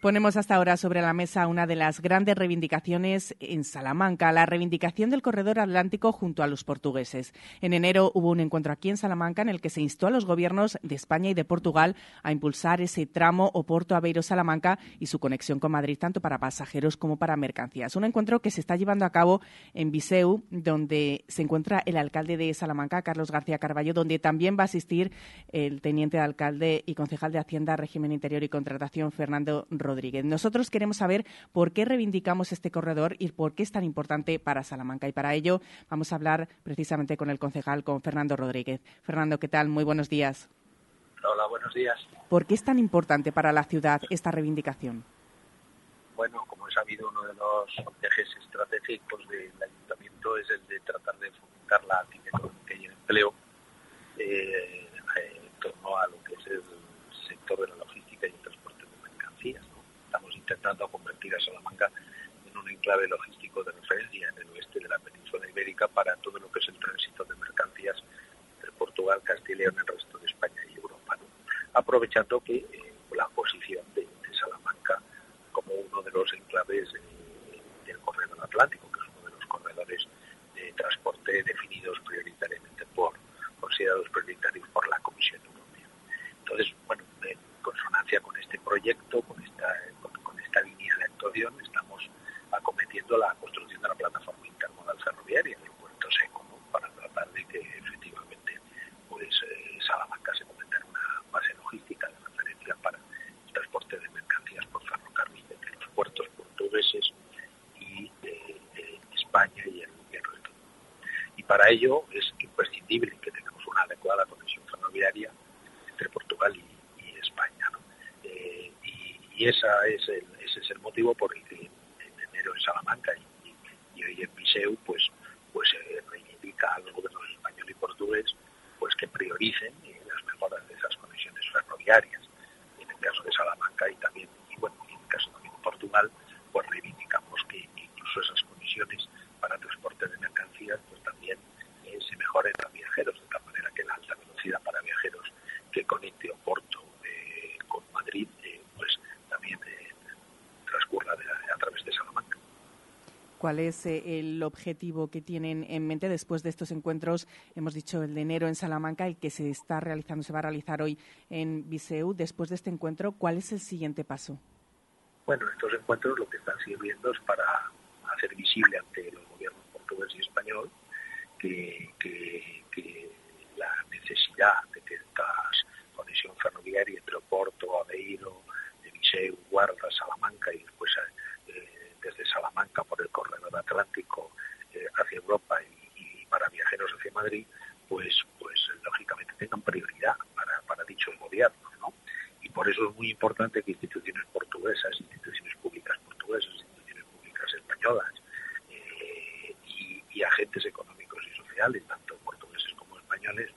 Ponemos hasta ahora sobre la mesa una de las grandes reivindicaciones en Salamanca, la reivindicación del corredor atlántico junto a los portugueses. En enero hubo un encuentro aquí en Salamanca en el que se instó a los gobiernos de España y de Portugal a impulsar ese tramo Oporto Aveiro-Salamanca y su conexión con Madrid, tanto para pasajeros como para mercancías. Un encuentro que se está llevando a cabo en Viseu, donde se encuentra el alcalde de Salamanca, Carlos García Carballo, donde también va a asistir el teniente de alcalde y concejal de Hacienda, Régimen Interior y Contratación, Fernando Rodríguez. Rodríguez. Nosotros queremos saber por qué reivindicamos este corredor y por qué es tan importante para Salamanca. Y para ello vamos a hablar precisamente con el concejal, con Fernando Rodríguez. Fernando, ¿qué tal? Muy buenos días. Hola, buenos días. ¿Por qué es tan importante para la ciudad esta reivindicación? Bueno, como he sabido, uno de los ejes estratégicos del ayuntamiento es el de tratar de fomentar la actividad y el empleo eh, en torno a lo que es el sector de la logística y el transporte de mercancías intentando convertir a Salamanca en un enclave logístico de referencia en el oeste de la península ibérica para todo lo que es el tránsito de mercancías entre Portugal, Castilla y el resto de España y Europa. Aprovechando que eh, la posición de, Salamanca como uno de los enclaves eh, del corredor atlántico, que es uno de los corredores de transporte definidos prioritariamente por, considerados prioritarios por la Comisión Europea. Entonces, bueno, en consonancia con este proyecto, con esta actuación estamos acometiendo la construcción de la plataforma intermodal ferroviaria del puerto seco para tratar de que efectivamente pues eh, Salamanca se convierta en una base logística de referencia para el transporte de mercancías por ferrocarril entre los puertos portugueses y de, España y el, y resto. Y para ello es imprescindible que tengamos una adecuada conexión ferroviaria entre Portugal y, España. Eh, y, esa es el, ese es el motivo por el que en enero en Salamanca y, hoy en Viseu pues pues eh, reivindica al gobierno español y portugués pues que prioricen eh, las mejoras de esas conexiones ferroviarias en el caso de Salamanca y también y bueno en el caso también de Portugal pues reivindicamos que incluso esas conexiones para transporte de mercancías pues también eh, se mejoren a viajeros de tal manera que la alta velocidad para viajeros que conecte Oporto con Madrid pues también transcurra a través de Salamanca. ¿Cuál es eh, el objetivo que tienen en mente después de estos encuentros? Hemos dicho el de enero en Salamanca, el que se está realizando, se va a realizar hoy en Viseu. Después de este encuentro, ¿cuál es el siguiente paso? Bueno, estos encuentros lo que están sirviendo es para hacer visible ante los gobiernos portugués y español que, la necesidad de que esta conexión ferroviaria entre Oporto, Aveiro, Viseu, Guarda, Salamanca y después eh, desde Salamanca por el corredor atlántico eh, hacia Europa y, para viajeros hacia Madrid, pues, pues lógicamente tengan prioridad para, para dichos gobiernos. ¿no? Y por eso es muy importante que instituciones portuguesas, instituciones públicas portuguesas, instituciones públicas españolas eh, y, y agentes económicos y sociales, tanto portugueses como españoles,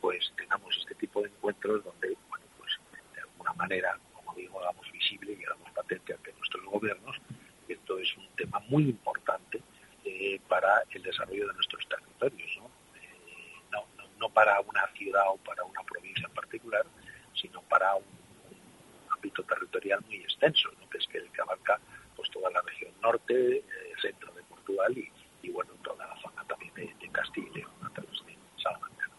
pues tengamos este tipo de encuentros donde, bueno, pues de alguna manera digo, hagamos visible y hagamos patente ante nuestros gobiernos. Esto es un tema muy importante eh, para el desarrollo de nuestros territorios, eh, ¿no? no, para una ciudad o para una provincia en particular, sino para un, ámbito territorial muy extenso, que es que el que abarca pues, toda la región norte, el eh, centro de Portugal y, y bueno, toda la zona también de, Castilla y León a través de Salamanca.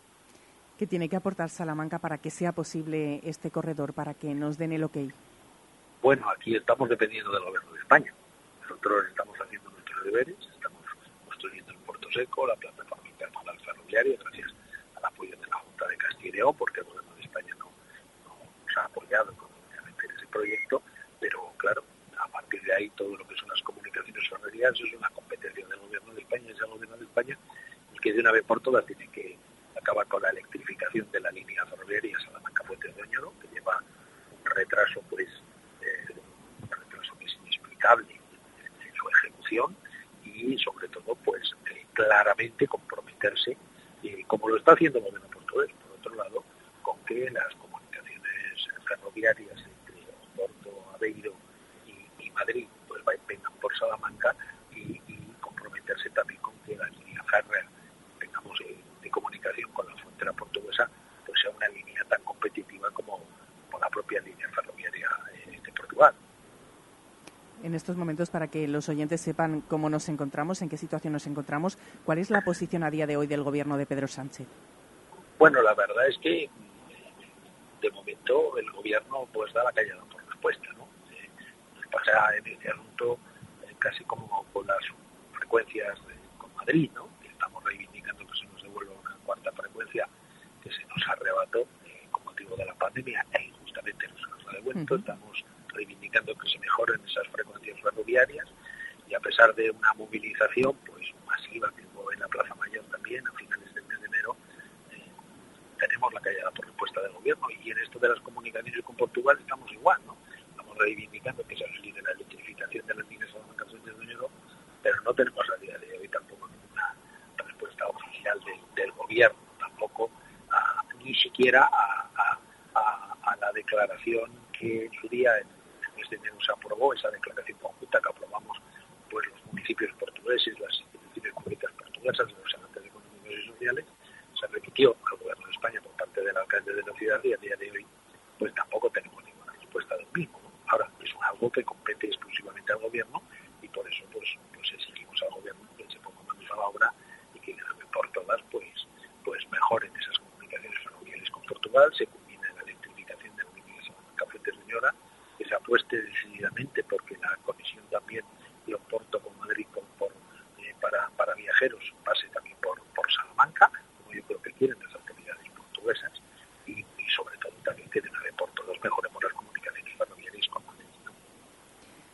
¿Qué tiene que aportar Salamanca para que sea posible este corredor, para que nos den el ok? Bueno, aquí estamos dependiendo de España. Nosotros estamos haciendo nuestros deberes, estamos construyendo el puerto seco, la plataforma intermodal ferroviaria, gracias al apoyo de la Junta de Castilla y León, porque el gobierno de España no, nos ha apoyado económicamente en ese proyecto, pero claro, a partir de ahí todo lo que son las comunicaciones ferroviarias es una competencia del gobierno de España, es el gobierno de España el que de una vez por todas tiene que acabar con la electrificación de la línea ferroviaria Salamanca-Puente de Oñoro, que lleva un retraso pues eh, un retraso que es inexplicable en su ejecución y sobre todo pues eh, claramente comprometerse eh, como lo está haciendo el gobierno portugués por otro lado con que las comunicaciones ferroviarias entre Porto, Aveiro y, y Madrid pues vengan por Salamanca y, y, comprometerse también con que la línea férrea tengamos de comunicación con la frontera portuguesa pues sea una línea tan competitiva como, como la propia línea ferroviaria eh, de Portugal en estos momentos para que los oyentes sepan cómo nos encontramos, en qué situación nos encontramos. ¿Cuál es la posición a día de hoy del gobierno de Pedro Sánchez? Bueno, la verdad es que de momento el gobierno pues da la callada por respuesta, ¿no? Eh, pasa en este asunto eh, casi como con las frecuencias de, con Madrid, ¿no? Que estamos reivindicando que se nos devuelva una cuarta frecuencia que se nos arrebató eh, con motivo de la pandemia e injustamente no se nos ha devuelto. Uh -huh. Estamos reivindicando que se mejoren esas frecuencias ferroviarias y a pesar de una movilización pues masiva que hubo en la Plaza Mayor también a finales del mes de enero eh, tenemos la callada por respuesta del gobierno y en esto de las comunicaciones con Portugal estamos igual, ¿no? Estamos reivindicando que se acelere la electrificación de las líneas de enero, pero no tenemos a día de hoy tampoco ninguna respuesta oficial del, gobierno, tampoco ni siquiera a, la declaración que en su día en de enero se aprobó esa declaración conjunta que aprobamos pues los municipios portugueses, las instituciones públicas portuguesas, los senadores económicos y sociales, se repitió al gobierno de España por parte del alcalde de la ciudad y a día de hoy pues tampoco tenemos ninguna respuesta del mismo. Ahora es algo que compete exclusivamente al gobierno y por eso pues, pues exigimos al gobierno que se ponga manos a la obra y que por todas pues pues mejoren esas comunicaciones ferroviarias con Portugal, se culmine la electrificación de la línea Salamanca-Fuentes de Ñora, que se apueste decididamente porque la conexión también de Oporto con Madrid con, por, eh, para, para viajeros pase también por, por Salamanca, yo creo que quieren las autoridades portuguesas, y, y sobre todo también que de una mejoremos las comunicaciones con.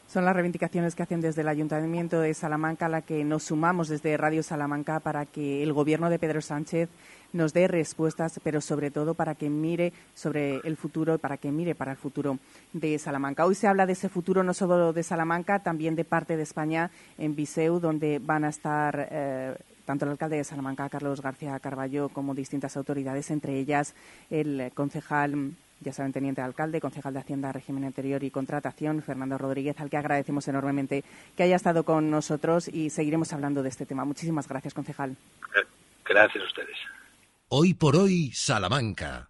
Son las reivindicaciones que hacen desde el Ayuntamiento de Salamanca a la que nos sumamos desde Radio Salamanca para que el gobierno de Pedro Sánchez nos dé respuestas, pero sobre todo para que mire sobre el futuro, para que mire para el futuro de Salamanca. Hoy se habla de ese futuro no solo de Salamanca, también de parte de España en Viseu, donde van a estar eh, tanto el alcalde de Salamanca, Carlos García Carballo, como distintas autoridades, entre ellas el concejal ya saben, teniente alcalde, concejal de Hacienda, Régimen Interior y Contratación, Fernando Rodríguez, al que agradecemos enormemente que haya estado con nosotros y seguiremos hablando de este tema. Muchísimas gracias, concejal. Gracias a ustedes. Hoy por hoy, Salamanca.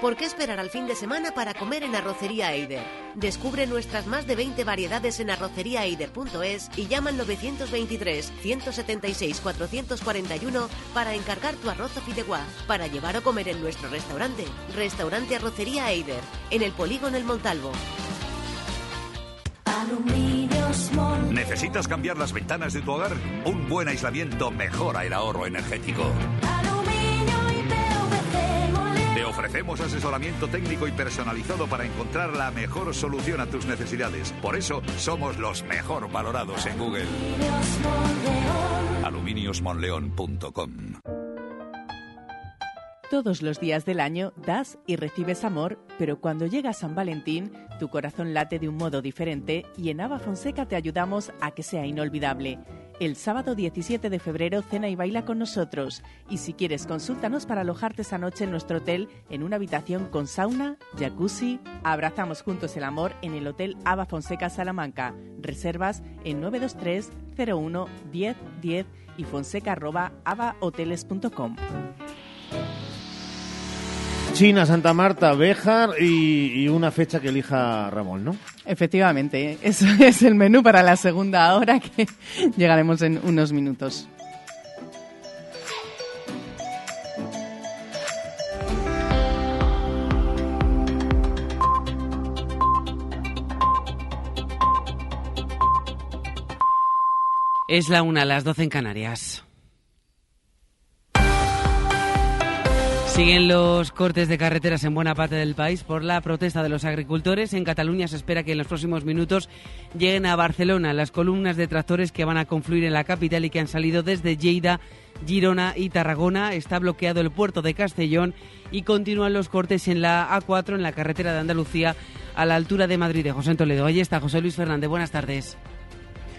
¿Por qué esperar al fin de semana para comer en Arrocería Eider? Descubre nuestras más de 20 variedades en arroceriaeider.es y llama al 923 176 441 para encargar tu arroz o fideuá para llevar o comer en nuestro restaurante. Restaurante Arrocería Eider, en el Polígono El Montalvo. ¿Necesitas cambiar las ventanas de tu hogar? Un buen aislamiento mejora el ahorro energético. Te ofrecemos asesoramiento técnico y personalizado para encontrar la mejor solución a tus necesidades. Por eso somos los mejor valorados en Google. Aluminiosmonleón.com Todos los días del año das y recibes amor, pero cuando llega San Valentín, tu corazón late de un modo diferente y en Ava Fonseca te ayudamos a que sea inolvidable. El sábado 17 de febrero cena y baila con nosotros. Y si quieres, consúltanos para alojarte esa noche en nuestro hotel en una habitación con sauna, jacuzzi. Abrazamos juntos el amor en el Hotel Ava Fonseca Salamanca. Reservas en 923 01 10 10 y fonseca.avahoteles.com. China, Santa Marta, Béjar y, y una fecha que elija Ramón, ¿no? Efectivamente, eso es el menú para la segunda hora que llegaremos en unos minutos. Es la una, las doce en Canarias. Siguen los cortes de carreteras en buena parte del país por la protesta de los agricultores. En Cataluña se espera que en los próximos minutos lleguen a Barcelona las columnas de tractores que van a confluir en la capital y que han salido desde Lleida, Girona y Tarragona. Está bloqueado el puerto de Castellón y continúan los cortes en la A4 en la carretera de Andalucía a la altura de Madrid de José Toledo. Allí está José Luis Fernández. Buenas tardes.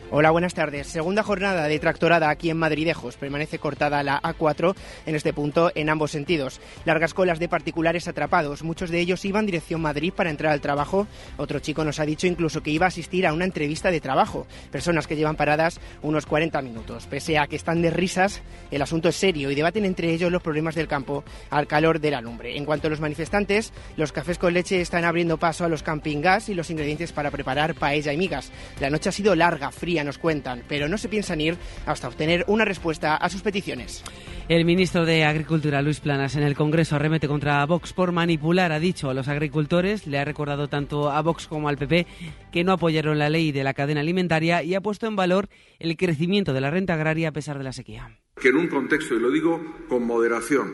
Hola, buenas tardes. Segunda jornada de tractorada aquí en Madridejos. Permanece cortada la A4 en este punto en ambos sentidos. Largas colas de particulares atrapados. Muchos de ellos iban dirección Madrid para entrar al trabajo. Otro chico nos ha dicho incluso que iba a asistir a una entrevista de trabajo. Personas que llevan paradas unos 40 minutos. Pese a que están de risas, el asunto es serio y debaten entre ellos los problemas del campo al calor de la lumbre. En cuanto a los manifestantes, los cafés con leche están abriendo paso a los camping gas y los ingredientes para preparar paella y migas. La noche ha sido larga, fría nos cuentan, pero no se piensan ir hasta obtener una respuesta a sus peticiones. El ministro de Agricultura, Luis Planas, en el Congreso arremete contra Vox por manipular, ha dicho a los agricultores, le ha recordado tanto a Vox como al PP que no apoyaron la ley de la cadena alimentaria y ha puesto en valor el crecimiento de la renta agraria a pesar de la sequía. Que en un contexto, y lo digo con moderación,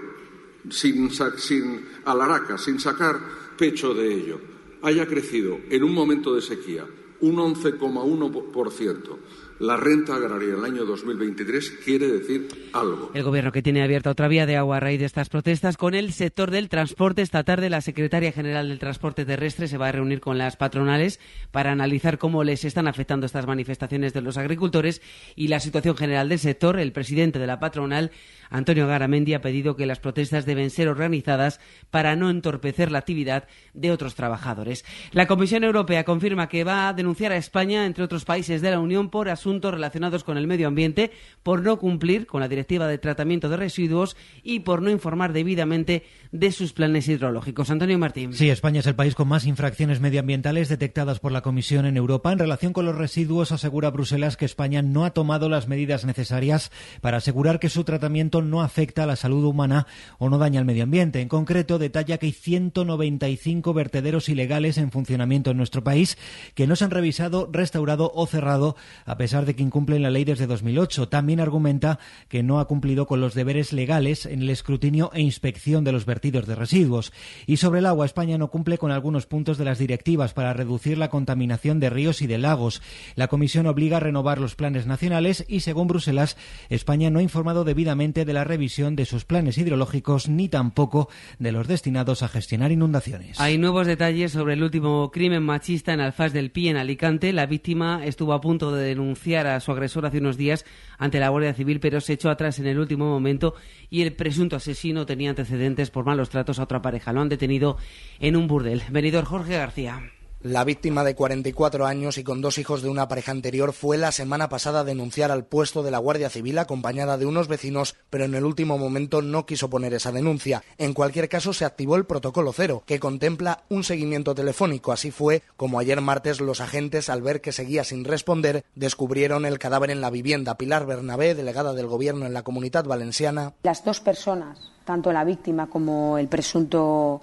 sin, sin alaraca, sin sacar pecho de ello, haya crecido en un momento de sequía un 11,1% la renta agraria en el año 2023 quiere decir algo. El gobierno que tiene abierta otra vía de agua a raíz de estas protestas con el sector del transporte. Esta tarde la secretaria general del transporte terrestre se va a reunir con las patronales para analizar cómo les están afectando estas manifestaciones de los agricultores y la situación general del sector. El presidente de la patronal Antonio Garamendi ha pedido que las protestas deben ser organizadas para no entorpecer la actividad de otros trabajadores. La Comisión Europea confirma que va a denunciar a España, entre otros países de la Unión, por asuntos relacionados con el medio ambiente, por no cumplir con la Directiva de Tratamiento de Residuos y por no informar debidamente de sus planes hidrológicos. Antonio Martín. Sí, España es el país con más infracciones medioambientales detectadas por la Comisión en Europa. En relación con los residuos, asegura Bruselas que España no ha tomado las medidas necesarias para asegurar que su tratamiento no afecta a la salud humana o no daña al medio ambiente. En concreto, detalla que hay 195 vertederos ilegales en funcionamiento en nuestro país que no se han revisado, restaurado o cerrado a pesar de que incumplen la ley desde 2008. También argumenta que no ha cumplido con los deberes legales en el escrutinio e inspección de los vertidos de residuos. Y sobre el agua, España no cumple con algunos puntos de las directivas para reducir la contaminación de ríos y de lagos. La Comisión obliga a renovar los planes nacionales y, según Bruselas, España no ha informado debidamente de la revisión de sus planes hidrológicos ni tampoco de los destinados a gestionar inundaciones. Hay nuevos detalles sobre el último crimen machista en Alfaz del Pi, en Alicante. La víctima estuvo a punto de denunciar a su agresor hace unos días ante la Guardia Civil, pero se echó atrás en el último momento y el presunto asesino tenía antecedentes por malos tratos a otra pareja. Lo han detenido en un burdel. Venidor Jorge García. La víctima de 44 años y con dos hijos de una pareja anterior fue la semana pasada a denunciar al puesto de la Guardia Civil acompañada de unos vecinos, pero en el último momento no quiso poner esa denuncia. En cualquier caso, se activó el protocolo cero, que contempla un seguimiento telefónico. Así fue como ayer martes los agentes, al ver que seguía sin responder, descubrieron el cadáver en la vivienda. Pilar Bernabé, delegada del Gobierno en la Comunidad Valenciana. Las dos personas, tanto la víctima como el presunto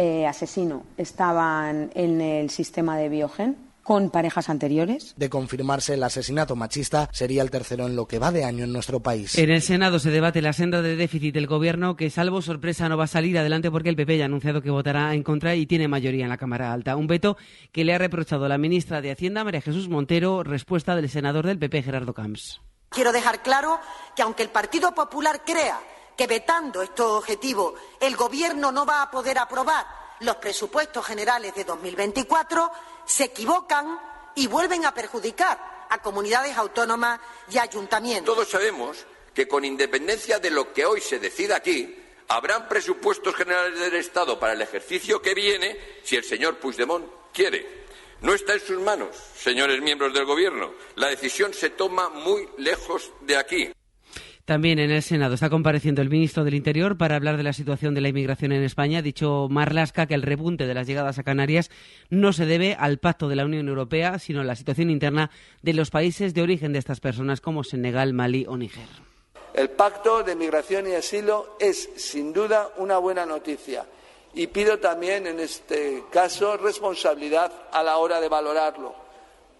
eh, asesino estaban en el sistema de Biogen con parejas anteriores. De confirmarse el asesinato machista, sería el tercero en lo que va de año en nuestro país. En el Senado se debate la senda de déficit del Gobierno, que salvo sorpresa no va a salir adelante porque el PP ya ha anunciado que votará en contra y tiene mayoría en la Cámara Alta. Un veto que le ha reprochado la ministra de Hacienda, María Jesús Montero, respuesta del senador del PP, Gerardo Camps. Quiero dejar claro que aunque el Partido Popular crea que vetando estos objetivos el Gobierno no va a poder aprobar los presupuestos generales de 2024, se equivocan y vuelven a perjudicar a comunidades autónomas y ayuntamientos. Todos sabemos que con independencia de lo que hoy se decida aquí, habrán presupuestos generales del Estado para el ejercicio que viene si el señor Puigdemont quiere. No está en sus manos, señores miembros del Gobierno. La decisión se toma muy lejos de aquí. También en el Senado está compareciendo el ministro del Interior para hablar de la situación de la inmigración en España. Ha dicho Marlasca que el repunte de las llegadas a Canarias no se debe al pacto de la Unión Europea, sino a la situación interna de los países de origen de estas personas como Senegal, Mali o Níger. El pacto de migración y asilo es, sin duda, una buena noticia. Y pido también, en este caso, responsabilidad a la hora de valorarlo,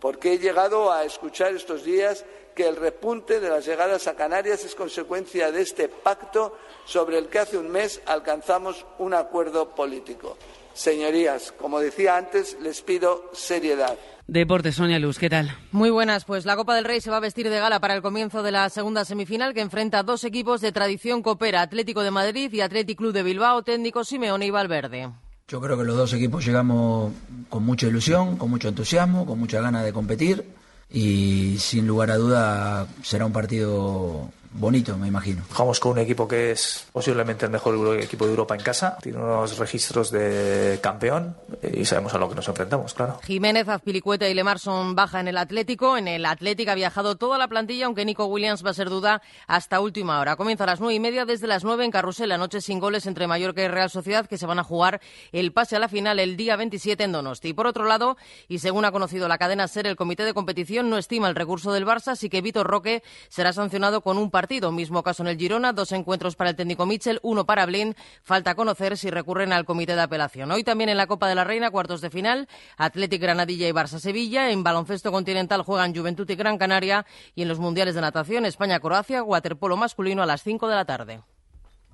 porque he llegado a escuchar estos días que el repunte de las llegadas a Canarias es consecuencia de este pacto sobre el que hace un mes alcanzamos un acuerdo político. Señorías, como decía antes, les pido seriedad. Deportes, Sonia Luz, ¿qué tal? Muy buenas, pues la Copa del Rey se va a vestir de gala para el comienzo de la segunda semifinal que enfrenta a dos equipos de tradición copera, Atlético de Madrid y Atlético Club de Bilbao, técnico Simeone y Valverde. Yo creo que los dos equipos llegamos con mucha ilusión, con mucho entusiasmo, con mucha ganas de competir y sin lugar a duda será un partido bonito, me imagino. Jugamos con un equipo que es posiblemente el mejor equipo de Europa en casa. Tiene unos registros de campeón y sabemos a lo que nos enfrentamos, claro. Jiménez, Azpilicueta y Lemarson baja en el Atlético. En el Atlético ha viajado toda la plantilla, aunque Nico Williams va a ser duda hasta última hora. Comienza a las nueve y media desde las nueve en Carrusel, la noche sin goles entre Mallorca y Real Sociedad, que se van a jugar el pase a la final el día 27 en Donosti. Y por otro lado, y según ha conocido la cadena SER, el comité de competición no estima el recurso del Barça, así que Vitor Roque será sancionado con un partido. Mismo caso en el Girona, dos encuentros para el técnico Mitchell, uno para Blin. Falta conocer si recurren al comité de apelación. Hoy también en la Copa de la Reina, cuartos de final, Atlético Granadilla y Barça Sevilla. En baloncesto continental juegan Juventud y Gran Canaria. Y en los mundiales de natación, España-Croacia, waterpolo masculino a las 5 de la tarde.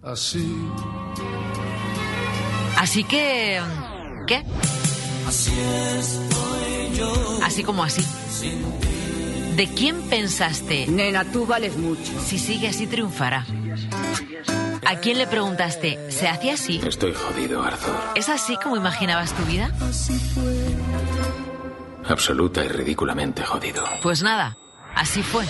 Así. Así que. ¿Qué? Así estoy yo. Así como así. ¿De quién pensaste? Nena, tú vales mucho. Si sigue así, triunfará. ¿A quién le preguntaste? ¿Se hacía así? Estoy jodido, Arthur. ¿Es así como imaginabas tu vida? Absoluta y ridículamente jodido. Pues nada, así fue.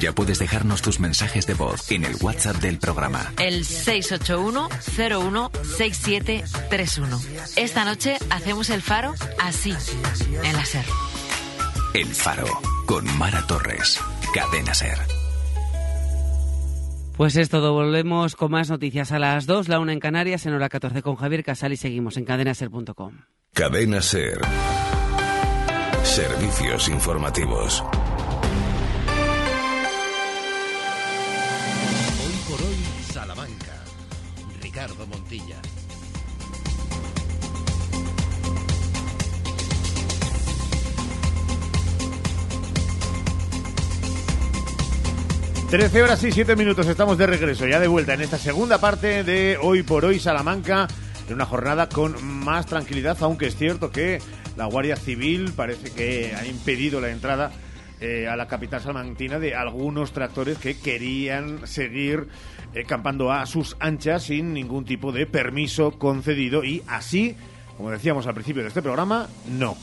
Ya puedes dejarnos tus mensajes de voz en el WhatsApp del programa. El 681-016731. Esta noche hacemos el faro así, en la SER. El Faro, con Mara Torres. Cadena Ser. Pues es todo, volvemos con más noticias a las 2, la una en Canarias, en hora 14 con Javier Casal y seguimos en cadenaser.com. Cadena Ser. Servicios informativos. 13 horas y 7 minutos, estamos de regreso, ya de vuelta en esta segunda parte de Hoy por Hoy Salamanca, en una jornada con más tranquilidad, aunque es cierto que la Guardia Civil parece que ha impedido la entrada eh, a la capital salmantina de algunos tractores que querían seguir eh, campando a sus anchas sin ningún tipo de permiso concedido y así, como decíamos al principio de este programa, no.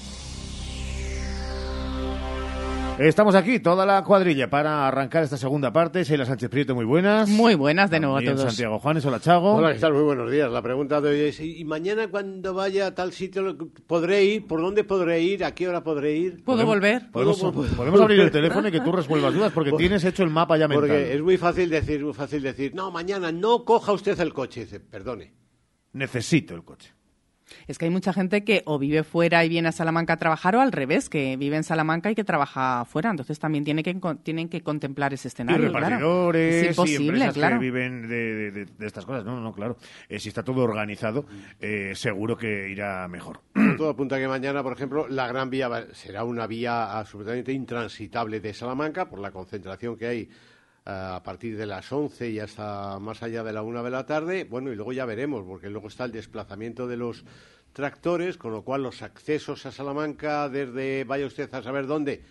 Estamos aquí, toda la cuadrilla, para arrancar esta segunda parte. Sheila Sánchez Prieto, muy buenas. Muy buenas de nuevo También a todos. Santiago Juanes, hola Chago. Hola, ¿qué tal? Muy buenos días. La pregunta de hoy es, ¿y mañana cuando vaya a tal sitio podré ir? ¿Por dónde podré ir? ¿A qué hora podré ir? ¿Puedo volver? Podemos, ¿Puedo- podemos abrir el teléfono y que tú resuelvas dudas porque tienes hecho el mapa ya mental. Porque es muy fácil decir, muy fácil decir, no, mañana no coja usted el coche. Dice, perdone. Necesito el coche. Es que hay mucha gente que o vive fuera y viene a Salamanca a trabajar o al revés, que vive en Salamanca y que trabaja fuera. Entonces también tiene que, tienen que contemplar ese Y escenario. claro. repartidores Es y empresas claro. que viven de, de- de- de estas cosas. No, no, no, claro. Eh, si está todo organizado, eh, seguro que irá mejor. Todo apunta a que mañana, por ejemplo, la Gran Vía va- será una vía absolutamente intransitable de Salamanca por la concentración que hay a partir de las 11 y hasta más allá de la una de la tarde. Bueno, y luego ya veremos, porque luego está el desplazamiento de los tractores, con lo cual los accesos a Salamanca desde vaya usted a saber dónde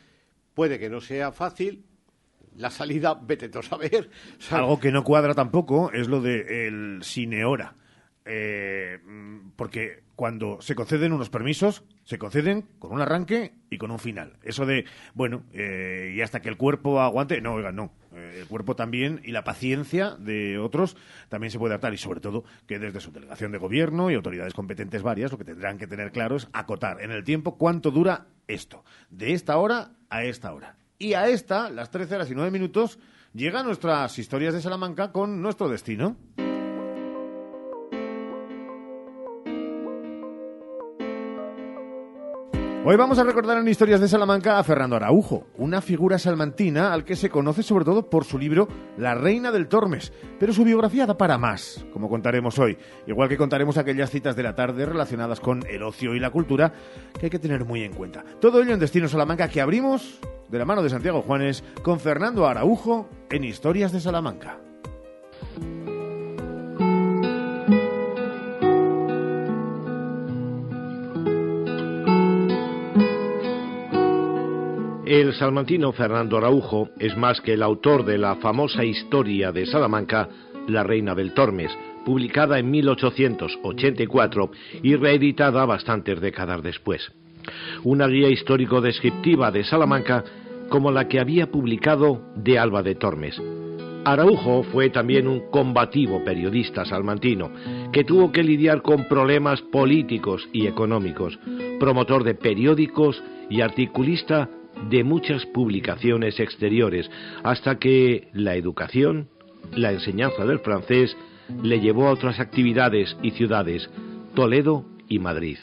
puede que no sea fácil. la salida, vete tú a saber. Algo que no cuadra tampoco es lo de el cineora. Eh, porque cuando se conceden unos permisos, se conceden con un arranque y con un final. Eso de, bueno, eh, y hasta que el cuerpo aguante, no, oiga, no. Eh, el cuerpo también y la paciencia de otros también se puede adaptar y sobre todo que desde su delegación de gobierno y autoridades competentes varias lo que tendrán que tener claro es acotar en el tiempo cuánto dura esto, de esta hora a esta hora. Y a esta, las 13 horas y 9 minutos, llegan nuestras historias de Salamanca con nuestro destino. Hoy vamos a recordar en Historias de Salamanca a Fernando Araujo, una figura salmantina al que se conoce sobre todo por su libro La Reina del Tormes, pero su biografía da para más, como contaremos hoy, igual que contaremos aquellas citas de la tarde relacionadas con el ocio y la cultura que hay que tener muy en cuenta. Todo ello en Destino Salamanca que abrimos de la mano de Santiago Juanes con Fernando Araujo en Historias de Salamanca. El salmantino Fernando Araujo es más que el autor de la famosa historia de Salamanca, La Reina del Tormes, publicada en 1884 y reeditada bastantes décadas después. Una guía histórico descriptiva de Salamanca como la que había publicado de Alba de Tormes. Araujo fue también un combativo periodista salmantino que tuvo que lidiar con problemas políticos y económicos, promotor de periódicos y articulista de muchas publicaciones exteriores, hasta que la educación, la enseñanza del francés, le llevó a otras actividades y ciudades, Toledo y Madrid.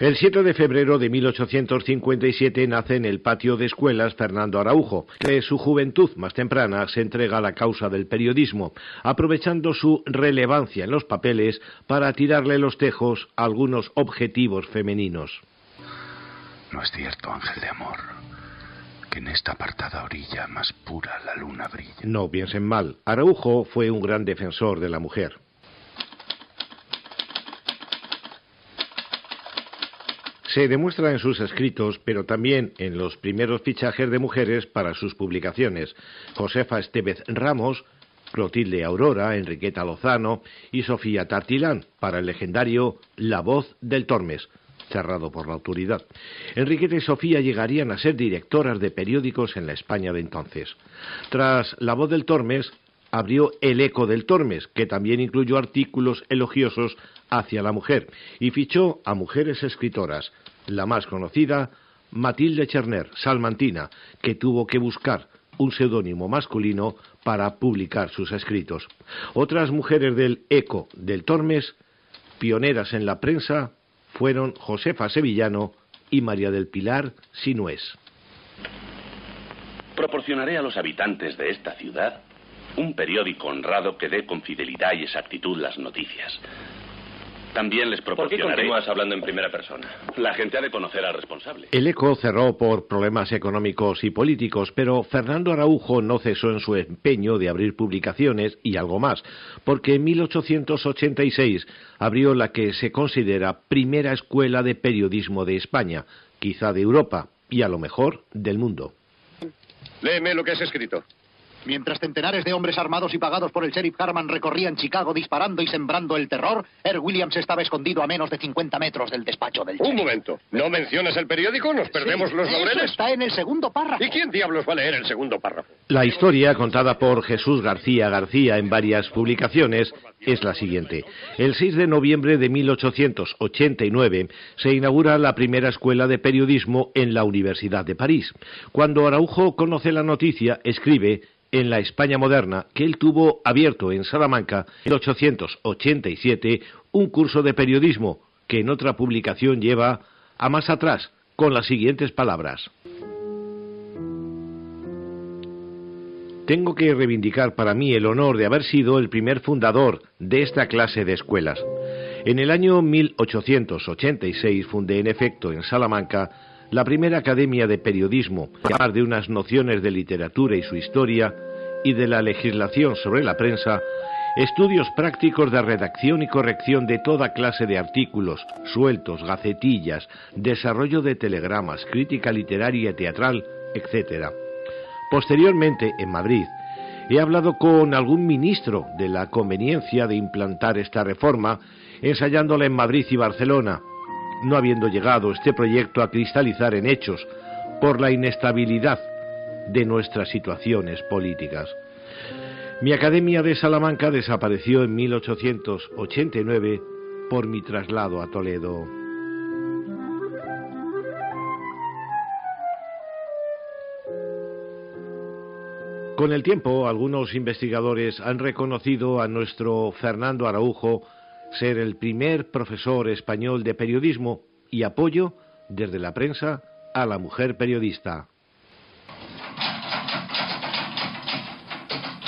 El 7 de febrero de 1857 nace en el patio de escuelas Fernando Araujo, que en su juventud más temprana se entrega a la causa del periodismo, aprovechando su relevancia en los papeles para tirarle los tejos a algunos objetivos femeninos. No es cierto, ángel de amor, que en esta apartada orilla más pura la luna brilla. No piensen mal, Araujo fue un gran defensor de la mujer. Se demuestra en sus escritos, pero también en los primeros fichajes de mujeres para sus publicaciones. Josefa Estevez Ramos, Clotilde Aurora, Enriqueta Lozano y Sofía Tartilán para el legendario La Voz del Tormes, cerrado por la autoridad. Enriqueta y Sofía llegarían a ser directoras de periódicos en la España de entonces. Tras La Voz del Tormes, abrió El Eco del Tormes, que también incluyó artículos elogiosos hacia la mujer, y fichó a mujeres escritoras, la más conocida, Matilde Cherner, salmantina, que tuvo que buscar un seudónimo masculino para publicar sus escritos. Otras mujeres del Eco del Tormes, pioneras en la prensa, fueron Josefa Sevillano y María del Pilar Sinués. Proporcionaré a los habitantes de esta ciudad un periódico honrado que dé con fidelidad y exactitud las noticias. También les ¿Por qué proporcionaré... continúas hablando en primera persona? La gente ha de conocer al responsable. El ECO cerró por problemas económicos y políticos, pero Fernando Araujo no cesó en su empeño de abrir publicaciones y algo más, porque en 1886 abrió la que se considera primera escuela de periodismo de España, quizá de Europa y a lo mejor del mundo. Léeme lo que has escrito. Mientras centenares de hombres armados y pagados por el sheriff Harman recorrían Chicago disparando y sembrando el terror, Earl Williams estaba escondido a menos de 50 metros del despacho del Un momento. ¿No mencionas el periódico? ¿Nos perdemos Sí, los laureles? está en el segundo párrafo. ¿Y quién diablos va a leer el segundo párrafo? La historia, contada por Jesús García García en varias publicaciones, es la siguiente. El 6 de noviembre de 1889 se inaugura la primera escuela de periodismo en la Universidad de París. Cuando Araujo conoce la noticia, escribe en la España moderna que él tuvo abierto en Salamanca en 1887 un curso de periodismo que en otra publicación lleva a más atrás con las siguientes palabras. Tengo que reivindicar para mí el honor de haber sido el primer fundador de esta clase de escuelas. En el año 1886 fundé en efecto en Salamanca la primera academia de periodismo, llamar de unas nociones de literatura y su historia y de la legislación sobre la prensa, estudios prácticos de redacción y corrección de toda clase de artículos, sueltos, gacetillas, desarrollo de telegramas, crítica literaria y teatral, etc. Posteriormente, en Madrid, he hablado con algún ministro de la conveniencia de implantar esta reforma, ensayándola en Madrid y Barcelona, no habiendo llegado este proyecto a cristalizar en hechos por la inestabilidad de nuestras situaciones políticas. Mi academia de Salamanca desapareció en 1889 por mi traslado a Toledo. Con el tiempo, algunos investigadores han reconocido a nuestro Fernando Araujo ser el primer profesor español de periodismo y apoyo desde la prensa a la mujer periodista.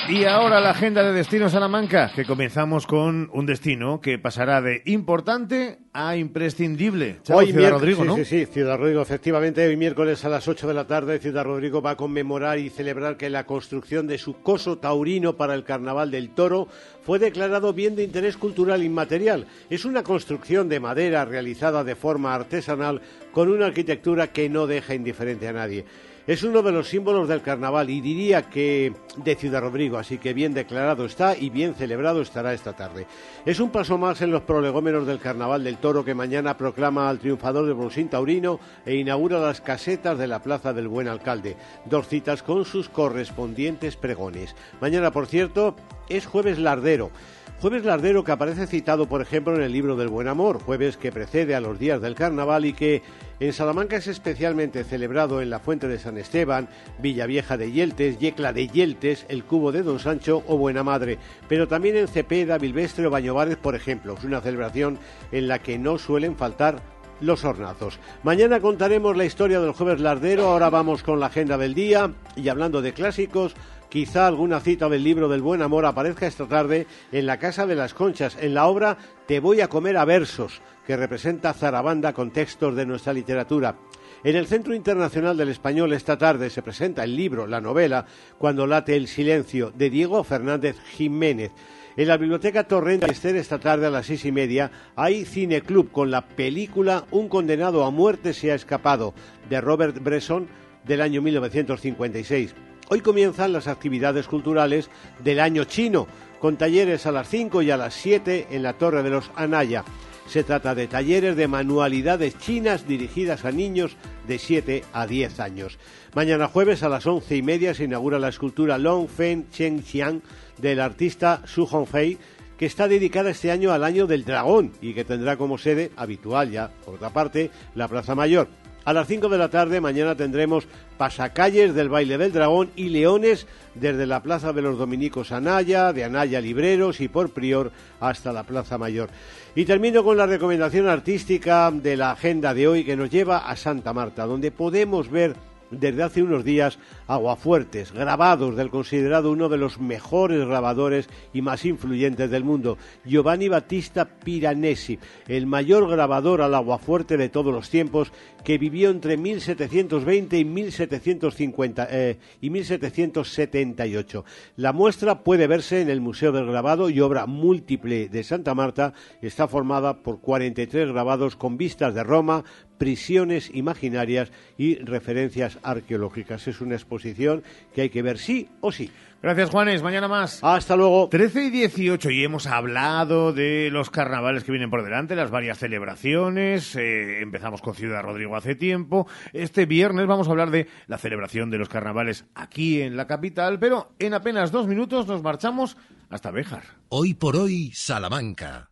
Y ahora la agenda de Destino Salamanca, que comenzamos con un destino que pasará de importante a imprescindible. hoy Ciudad Rodrigo, ¿no? Sí, sí, Ciudad Rodrigo, efectivamente. Hoy miércoles a las 8 de la tarde, Ciudad Rodrigo va a conmemorar y celebrar que la construcción de su coso taurino para el Carnaval del Toro fue declarado bien de interés cultural inmaterial. Es una construcción de madera realizada de forma artesanal con una arquitectura que no deja indiferente a nadie. Es uno de los símbolos del carnaval y diría que de Ciudad Rodrigo, así que bien declarado está y bien celebrado estará esta tarde. Es un paso más en los prolegómenos del carnaval del toro que mañana proclama al triunfador del Bolsín Taurino e inaugura las casetas de la Plaza del Buen Alcalde. Dos citas con sus correspondientes pregones. Mañana, por cierto, es jueves lardero. Jueves Lardero que aparece citado, por ejemplo, en el libro del Buen Amor, jueves que precede a los días del carnaval y que en Salamanca es especialmente celebrado en la Fuente de San Esteban, Villavieja de Yeltes, Yecla de Yeltes, el Cubo de Don Sancho o Buena Madre, pero también en Cepeda, Bilvestre o Bañovares, por ejemplo. Es una celebración en la que no suelen faltar los hornazos. Mañana contaremos la historia del jueves lardero, ahora vamos con la agenda del día y hablando de clásicos, Quizá alguna cita del libro del buen amor aparezca esta tarde en la Casa de las Conchas, en la obra Te voy a comer a versos, que representa Zarabanda con textos de nuestra literatura. En el Centro Internacional del Español esta tarde se presenta el libro, la novela, Cuando late el silencio, de Diego Fernández Jiménez. En la Biblioteca Torrente Ester esta tarde a las seis y media hay cineclub con la película Un condenado a muerte se ha escapado, de Robert Bresson del año 1956. Hoy comienzan las actividades culturales del año chino, con talleres a las 5 y a las 7 en la Torre de los Anaya. Se trata de talleres de manualidades chinas dirigidas a niños de 7 a 10 años. Mañana jueves a las once y media se inaugura la escultura Long Feng Chen Xiang del artista Su Hongfei, que está dedicada este año al año del dragón y que tendrá como sede habitual ya, por otra parte, la Plaza Mayor. A las 5 de la tarde mañana tendremos pasacalles del baile del dragón y leones desde la Plaza de los Dominicos Anaya, de Anaya Libreros y por Prior hasta la Plaza Mayor. Y termino con la recomendación artística de la agenda de hoy que nos lleva a Santa Marta, donde podemos ver desde hace unos días Aguafuertes, grabados del considerado uno de los mejores grabadores y más influyentes del mundo, Giovanni Battista Piranesi, el mayor grabador al aguafuerte de todos los tiempos, que vivió entre 1720 y 1750 eh, y 1778. La muestra puede verse en el Museo del Grabado y obra múltiple de Santa Marta. Está formada por 43 grabados con vistas de Roma, prisiones imaginarias y referencias arqueológicas. Es una exposición que hay que ver sí o sí. Gracias, Juanes. Mañana más. Hasta luego. 13 y 18 y hemos hablado de los carnavales que vienen por delante, las varias celebraciones. Eh, empezamos con Ciudad Rodrigo hace tiempo. Este viernes vamos a hablar de la celebración de los carnavales aquí en la capital, pero en apenas dos minutos nos marchamos hasta Béjar. Hoy por hoy, Salamanca.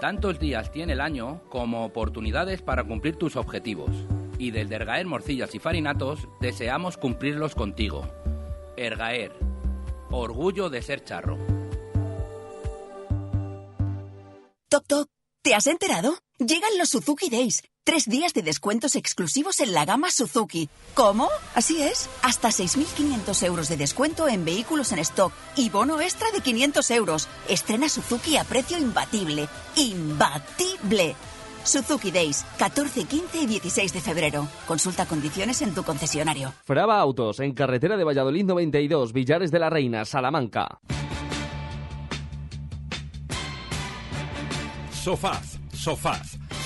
Tantos días tiene el año como oportunidades para cumplir tus objetivos. Y desde Ergaer Morcillas y Farinatos deseamos cumplirlos contigo. Ergaer. Orgullo de ser charro. Toc Toc, ¿te has enterado? Llegan los Suzuki Days. Tres días de descuentos exclusivos en la gama Suzuki. ¿Cómo? Así es. Hasta 6.500 euros de descuento en vehículos en stock y bono extra de 500 euros. Estrena Suzuki a precio imbatible. ¡Imbatible! Suzuki Days, 14, 15 y 16 de febrero. Consulta condiciones en tu concesionario. Frava Autos, en carretera de Valladolid 92, Villares de la Reina, Salamanca. Sofaz, Sofaz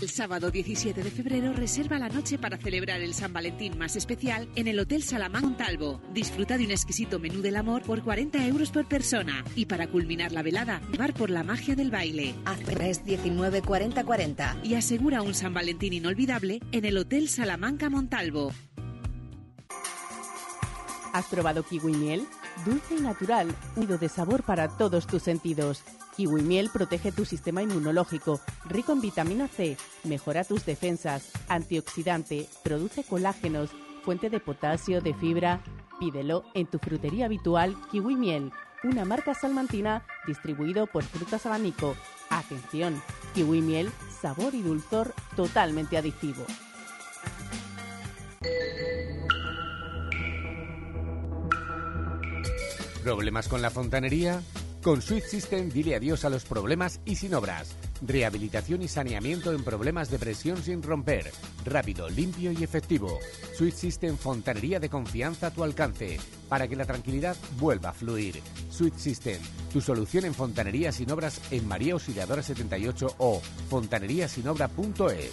El sábado 17 de febrero reserva la noche para celebrar el San Valentín más especial en el Hotel Salamán Montalvo. Disfruta de un exquisito menú del amor por 40 euros por persona. Y para culminar la velada, bar por la magia del baile. Haz 19 40 40. Y asegura un San Valentín inolvidable en el Hotel Salamanca Montalvo. ¿Has probado kiwi miel? Dulce y natural, unido de sabor para todos tus sentidos. Kiwi miel protege tu sistema inmunológico, rico en vitamina C, mejora tus defensas, antioxidante, produce colágenos, fuente de potasio, de fibra. Pídelo en tu frutería habitual Kiwi Miel, una marca salmantina distribuido por Frutas Abanico. Atención, Kiwi Miel, sabor y dulzor totalmente adictivo. ¿Problemas con la fontanería? Con Sweet System dile adiós a los problemas y sin obras. Rehabilitación y saneamiento en problemas de presión sin romper. Rápido, limpio y efectivo. Sweet System Fontanería de confianza a tu alcance para que la tranquilidad vuelva a fluir. Sweet System, tu solución en fontanería sin obras en María Auxiliadora 78 o fontaneriasinobra.es.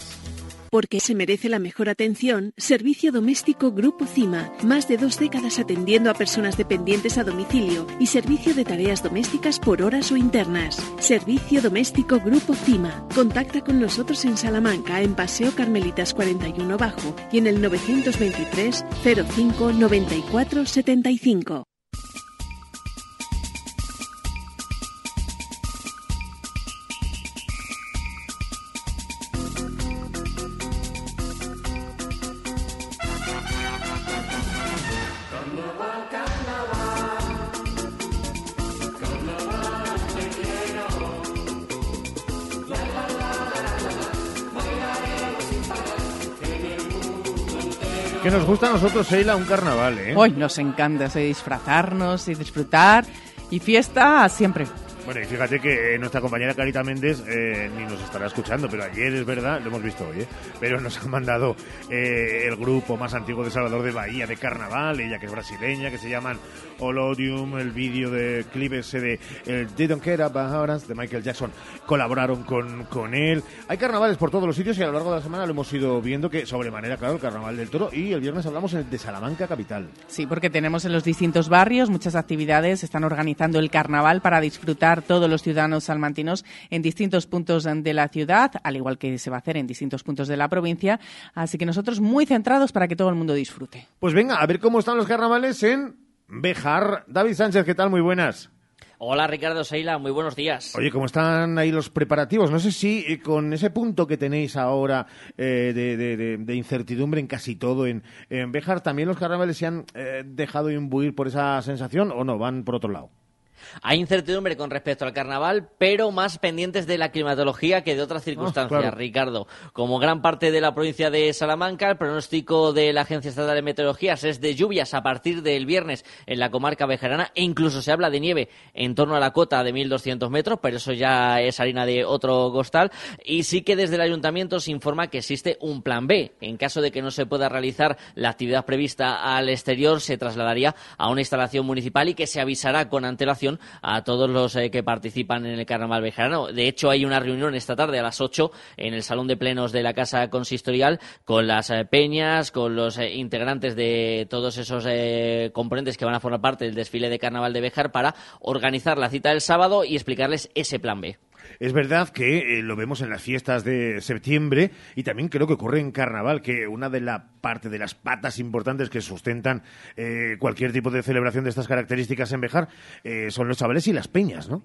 Porque se merece la mejor atención, Servicio Doméstico Grupo CIMA, más de dos décadas atendiendo a personas dependientes a domicilio y servicio de tareas domésticas por horas o internas. Servicio Doméstico Grupo CIMA. Contacta con nosotros en Salamanca, en Paseo Carmelitas 41 Bajo y en el 923 05 94 70. 35. Nos gusta a nosotros, Sheila, un carnaval, ¿eh? Hoy nos encanta disfrazarnos y disfrutar y fiesta siempre. Bueno, y fíjate que eh, nuestra compañera Carita Méndez eh, ni nos estará escuchando, pero ayer es verdad, lo hemos visto hoy, ¿eh? pero nos ha mandado eh, el grupo más antiguo de Salvador de Bahía de Carnaval, ella que es brasileña, que se llaman Olodium, el vídeo de clip ese de el They Don't Care About Us de Michael Jackson, colaboraron con, con él. Hay carnavales por todos los sitios y a lo largo de la semana lo hemos ido viendo que sobremanera, claro, el Carnaval del Toro y el viernes hablamos de Salamanca Capital. Sí, porque tenemos en los distintos barrios muchas actividades, están organizando el carnaval para disfrutar todos los ciudadanos salmantinos en distintos puntos de la ciudad, al igual que se va a hacer en distintos puntos de la provincia. Así que nosotros muy centrados para que todo el mundo disfrute. Pues venga, a ver cómo están los carnavales en Bejar. David Sánchez, ¿qué tal? Muy buenas. Hola Ricardo Seila, muy buenos días. Oye, ¿cómo están ahí los preparativos? No sé si eh, con ese punto que tenéis ahora eh, de, de- de- de incertidumbre en casi todo en, en Béjar, ¿también los carnavales se han eh, dejado imbuir por esa sensación o no? ¿Van por otro lado? Hay incertidumbre con respecto al carnaval, pero más pendientes de la climatología que de otras circunstancias, claro. Ricardo. Como gran parte de la provincia de Salamanca, el pronóstico de la Agencia Estatal de Meteorologías es de lluvias a partir del viernes en la comarca bejarana e incluso se habla de nieve en torno a la cota de 1.200 metros, pero eso ya es harina de otro costal. Y sí que desde el ayuntamiento se informa que existe un plan B. En caso de que no se pueda realizar la actividad prevista al exterior, se trasladaría a una instalación municipal y que se avisará con antelación a todos los eh, que participan en el carnaval bejarano. De hecho, hay una reunión esta tarde a las 8 en el salón de plenos de la Casa Consistorial con las eh, peñas, con los eh, integrantes de todos esos componentes que van a formar parte del desfile de carnaval de Bejar para organizar la cita del sábado y explicarles ese plan B. Es verdad que eh, lo vemos en las fiestas de septiembre y también creo que ocurre en carnaval, que una de la parte de las patas importantes que sustentan eh, cualquier tipo de celebración de estas características en Bejar eh, son los chavales y las peñas, ¿no?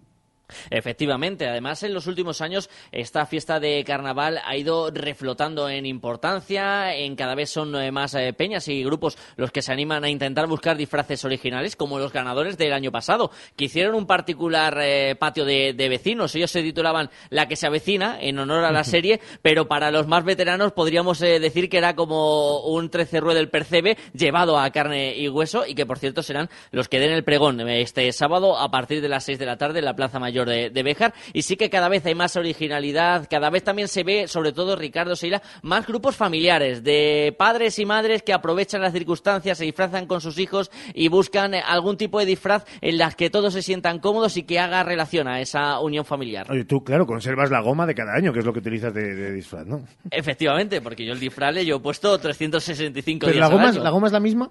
Efectivamente, además en los últimos años esta fiesta de carnaval ha ido reflotando en importancia, en cada vez son eh, más eh, peñas y grupos los que se animan a intentar buscar disfraces originales, como los ganadores del año pasado, que hicieron un particular eh, patio de, vecinos. Ellos se titulaban La que se avecina, en honor a la serie, pero para los más veteranos podríamos decir que era como un trecerrue del percebe llevado a carne y hueso y que por cierto serán los que den el pregón este sábado a partir de las seis de la tarde en la Plaza Mayor de, de Béjar y sí que cada vez hay más originalidad, cada vez también se ve, sobre todo Ricardo Seila, más grupos familiares de padres y madres que aprovechan las circunstancias, se disfrazan con sus hijos y buscan algún tipo de disfraz en las que todos se sientan cómodos y que haga relación a esa unión familiar. Oye, tú, claro, conservas la goma de cada año, que es lo que utilizas de, disfraz, ¿no? Efectivamente, porque yo el disfraz le yo he puesto 365 ¿Pero días la goma, ¿La goma es la misma?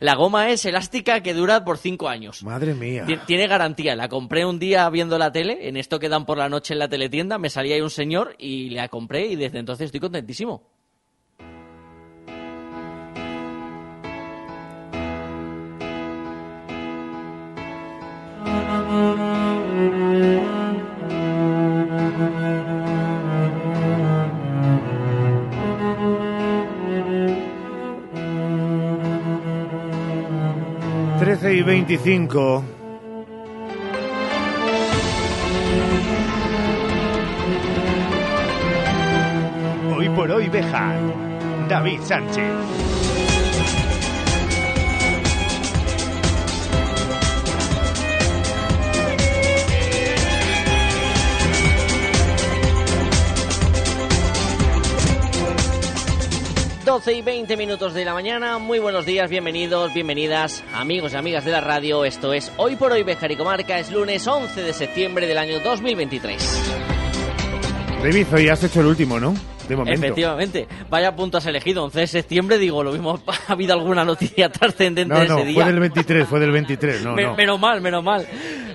La goma es elástica que dura por cinco años. Madre mía. Tiene garantía. La compré un día viendo la tele, en esto que dan por la noche en la teletienda, me salía ahí un señor y la compré y desde entonces estoy contentísimo. Y 25. Hoy por hoy, Beja. David Sánchez. 12 y 20 minutos de la mañana. Muy buenos días, bienvenidos, bienvenidas, amigos y amigas de la radio. Esto es Hoy por Hoy Bejar y Comarca. Es lunes 11 de septiembre del año 2023. David, hoy has hecho el último, ¿no? De momento. Efectivamente. Vaya punto has elegido. 11 de septiembre, digo, lo mismo ha habido alguna noticia trascendente no, ese día. Fue del 23, fue del 23, no, no. Menos mal, menos mal.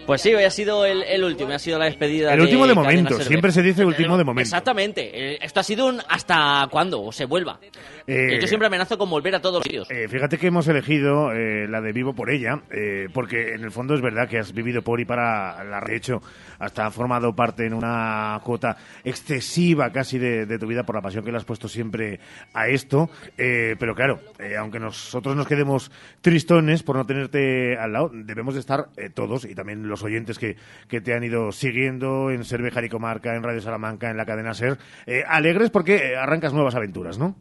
Pues sí, hoy ha sido el, último, ha sido la despedida. El último de momento, siempre se dice último de momento. Exactamente. Eh, esto ha sido un hasta cuándo o se vuelva. Eh, yo siempre amenazo con volver a todos los sitios. Eh, fíjate que hemos elegido la de Vivo por ella, porque en el fondo es verdad que has vivido por y para la de hecho, hasta has formado parte en una cuota excesiva casi de, tu vida por la pasión que le has puesto siempre a esto. pero claro, aunque nosotros nos quedemos tristones por no tenerte al lado, debemos de estar todos y también los los oyentes que, te han ido siguiendo en Ser y Comarca, en Radio Salamanca, en la cadena Ser. Eh, alegres porque eh, arrancas nuevas aventuras, ¿no?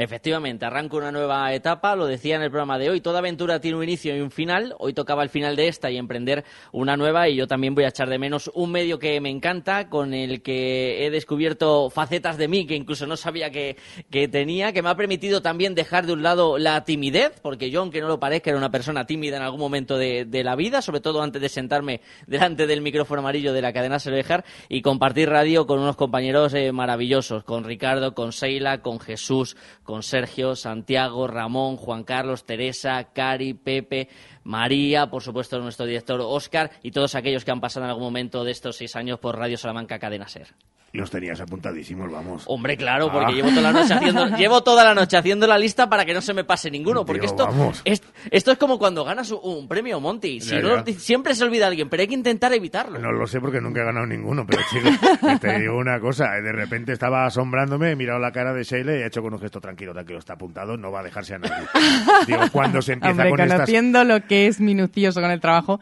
Efectivamente, arranca una nueva etapa, lo decía en el programa de hoy, toda aventura tiene un inicio y un final, hoy tocaba el final de esta y emprender una nueva y yo también voy a echar de menos un medio que me encanta, con el que he descubierto facetas de mí que incluso no sabía que, tenía, que me ha permitido también dejar de un lado la timidez, porque yo, aunque no lo parezca, era una persona tímida en algún momento de, la vida, sobre todo antes de sentarme delante del micrófono amarillo de la cadena Dejar y compartir radio con unos compañeros eh, maravillosos, con Ricardo, con Seila, con Jesús, Sergio, Santiago, Ramón, Juan Carlos, Teresa, Cari, Pepe, María, por supuesto nuestro director Oscar y todos aquellos que han pasado en algún momento de estos seis años por Radio Salamanca Cadena Ser. Los tenías apuntadísimos, vamos. Hombre, claro, porque ah. llevo, toda la noche haciendo, llevo toda la noche haciendo la lista para que no se me pase ninguno. Porque esto, es, esto es como cuando ganas un premio Monty. siempre se olvida alguien, pero hay que intentar evitarlo. No lo sé porque nunca he ganado ninguno, pero chico, te digo una cosa. De repente estaba asombrándome, he mirado la cara de Sheila y he hecho con un gesto tranquilo, tranquilo, está apuntado, no va a dejarse a nadie. digo, cuando se empieza Hombre, con conociendo lo que es minucioso con el trabajo,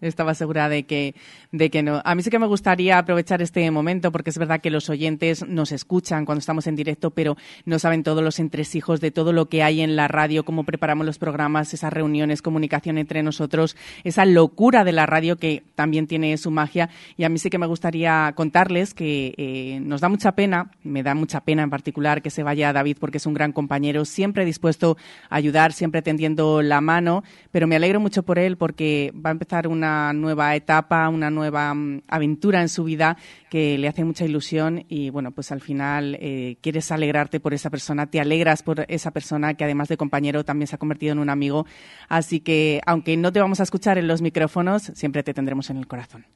estaba segura de que, de que no. A mí sí que me gustaría aprovechar este momento porque es verdad que los oyentes nos escuchan cuando estamos en directo, pero no saben todos los entresijos de todo lo que hay en la radio, cómo preparamos los programas, esas reuniones, comunicación entre nosotros, esa locura de la radio que también tiene su magia. Y a mí sí que me gustaría contarles que eh, nos da mucha pena, me da mucha pena en particular que se vaya David porque es un gran compañero, siempre dispuesto a ayudar, siempre tendiendo la mano, pero me alegro mucho por él porque va a empezar una nueva etapa, una nueva mm, aventura en su vida que le hace mucha ilusión y bueno, pues al final eh, quieres alegrarte por esa persona, te alegras por esa persona que además de compañero también se ha convertido en un amigo. Así que aunque no te vamos a escuchar en los micrófonos, siempre te tendremos en el corazón.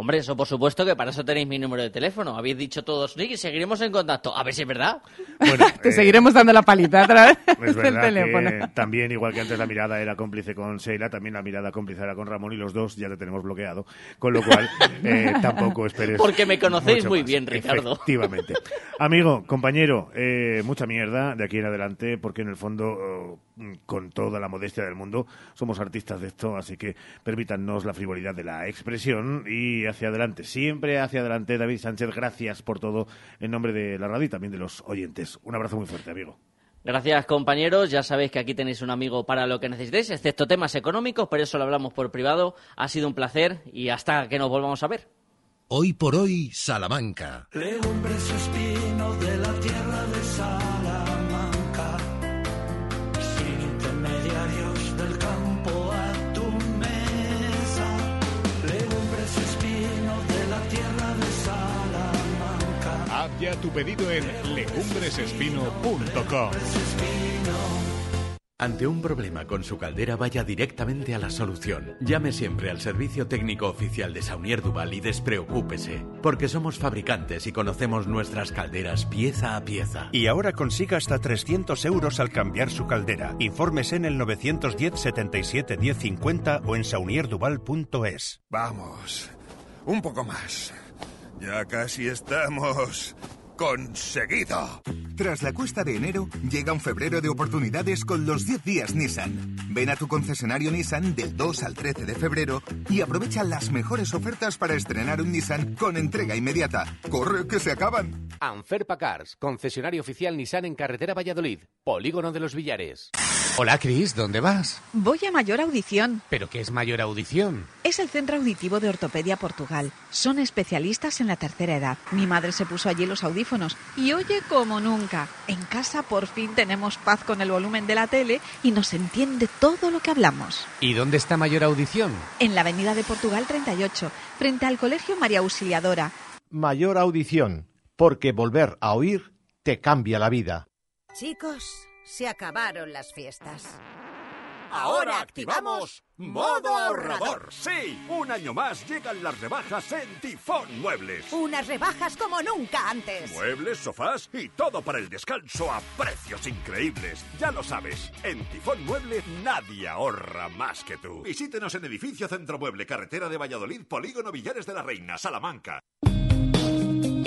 Hombre, eso por supuesto que para eso tenéis mi número de teléfono. Habéis dicho todos, y seguiremos en contacto. A ver si es verdad. Te seguiremos dando la palita otra vez. Es verdad que también, igual que antes la mirada era cómplice con Sheila, también la mirada cómplice era con Ramón y los dos ya te tenemos bloqueado. Con lo cual, eh, tampoco esperes. Porque me conocéis muy bien, Ricardo. Efectivamente. Amigo, compañero, eh, mucha mierda de aquí en adelante, porque en el fondo, eh, con toda la modestia del mundo, somos artistas de esto, así que permítannos la frivolidad de la expresión y hacia adelante, siempre hacia adelante. David Sánchez, gracias por todo en nombre de la radio y también de los oyentes. Un abrazo muy fuerte, amigo. Gracias, compañeros. Ya sabéis que aquí tenéis un amigo para lo que necesitéis, excepto temas económicos, pero eso lo hablamos por privado. Ha sido un placer y hasta que nos volvamos a ver. Hoy por hoy, Salamanca. Ya tu pedido en legumbresespino.com. Ante un problema con su caldera, vaya directamente a la solución. Llame siempre al servicio técnico oficial de Saunier Duval y despreocúpese, porque somos fabricantes y conocemos nuestras calderas pieza a pieza. Y ahora consiga hasta 300 euros al cambiar su caldera. Infórmese en el 910 77 1050 o en saunierduval.es. Vamos, un poco más. Ya casi estamos conseguido. Tras la cuesta de enero, llega un febrero de oportunidades con los 10 días Nissan. Ven a tu concesionario Nissan del 2 al 13 de febrero y aprovecha las mejores ofertas para estrenar un Nissan con entrega inmediata. ¡Corre, que se acaban! Anferpa Cars, concesionario oficial Nissan en carretera Valladolid, Polígono de los Villares. Hola, Cris, ¿dónde vas? Voy a Mayor Audición. ¿Pero qué es Mayor Audición? Es el Centro Auditivo de Ortopedia Portugal. Son especialistas en la tercera edad. Mi madre se puso allí los audífonos y oye como nunca. En casa por fin tenemos paz con el volumen de la tele y nos entiende todo lo que hablamos. ¿Y dónde está Mayor Audición? En la Avenida de Portugal 38, frente al Colegio María Auxiliadora. Mayor Audición, porque volver a oír te cambia la vida. Chicos, se acabaron las fiestas. Ahora activamos modo ahorrador. Sí, un año más llegan las rebajas en Tifón Muebles. Unas rebajas como nunca antes. Muebles, sofás y todo para el descanso a precios increíbles. Ya lo sabes, en Tifón Muebles nadie ahorra más que tú. Visítenos en Edificio Centro Mueble, Carretera de Valladolid, Polígono Villares de la Reina, Salamanca.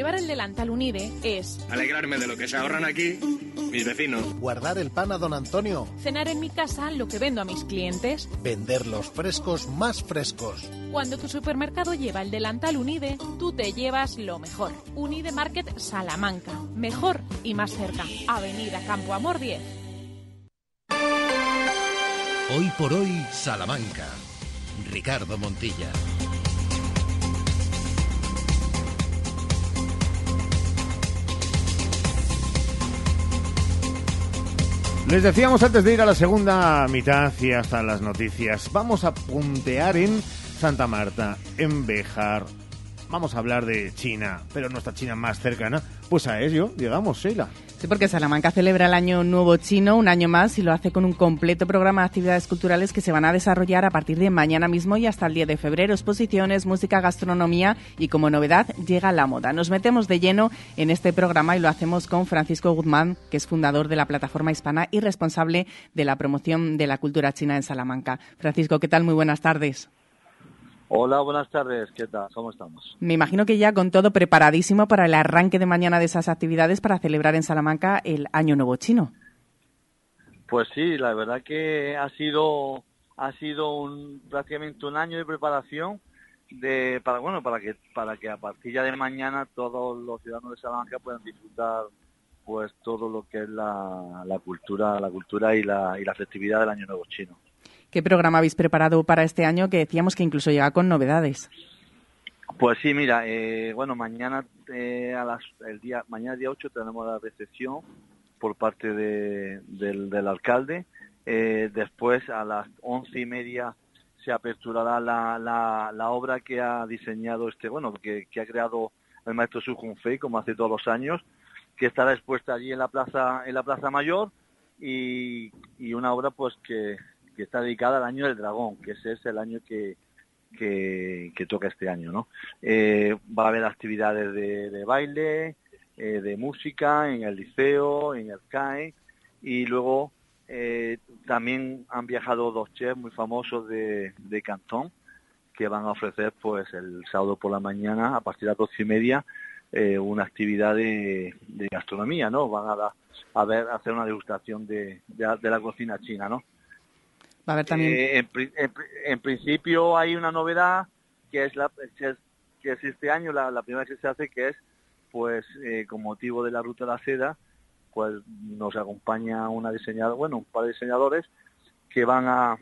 Llevar el delantal Unide es... Alegrarme de lo que se ahorran aquí mis vecinos. Guardar el pan a don Antonio. Cenar en mi casa lo que vendo a mis clientes. Vender los frescos más frescos. Cuando tu supermercado lleva el delantal Unide, tú te llevas lo mejor. Unide Market Salamanca. Mejor y más cerca. Avenida Campo Amor 10. Hoy por hoy, Salamanca. Ricardo Montilla. Les decíamos antes de ir a la segunda mitad y hasta las noticias, vamos a puntear en Santa Marta, en Bejar. Vamos a hablar de China, pero nuestra China más cercana, pues a ello llegamos, Sheila. Sí, porque Salamanca celebra el Año Nuevo Chino un año más y lo hace con un completo programa de actividades culturales que se van a desarrollar a partir de mañana mismo y hasta el 10 de febrero. Exposiciones, música, gastronomía y como novedad llega la moda. Nos metemos de lleno en este programa y lo hacemos con Francisco Guzmán, que es fundador de la plataforma hispana y responsable de la promoción de la cultura china en Salamanca. Francisco, ¿qué tal? Muy buenas tardes. Hola, buenas tardes. ¿Qué tal? ¿Cómo estamos? Me imagino que ya con todo preparadísimo para el arranque de mañana de esas actividades para celebrar en Salamanca el Año Nuevo Chino. Pues sí, la verdad que ha sido ha sido un, prácticamente un año de preparación de para bueno para que para que a partir ya de mañana todos los ciudadanos de Salamanca puedan disfrutar pues todo lo que es la, la cultura la cultura y la, y la festividad del Año Nuevo Chino. ¿Qué programa habéis preparado para este año que decíamos que incluso llega con novedades? Pues sí, mira, eh, bueno, mañana eh, a las, el día, mañana día 8 tenemos la recepción por parte de- del, alcalde. Eh, después a las once y media se aperturará la, la, la obra que ha diseñado este, bueno, que, que ha creado el maestro Su Junfei, como hace todos los años, que estará expuesta allí en la plaza, en la plaza mayor y, y una obra pues que, que está dedicada al año del dragón, que ese es el año que, que, toca este año, ¿no? Eh, va a haber actividades de, baile, eh, de música en el liceo, en el CAE y luego eh, también han viajado dos chefs muy famosos de, de Cantón que van a ofrecer pues el sábado por la mañana a partir de las doce y media una actividad de, gastronomía, ¿no? Van a, a ver, hacer una degustación de, de, de la cocina china, ¿no? Eh, en, pri- en pri- en principio hay una novedad que es la que es, que es este año la, primera que se hace que es pues eh, con motivo de la ruta de la seda pues nos acompaña una diseñadora bueno un par de diseñadores que van a,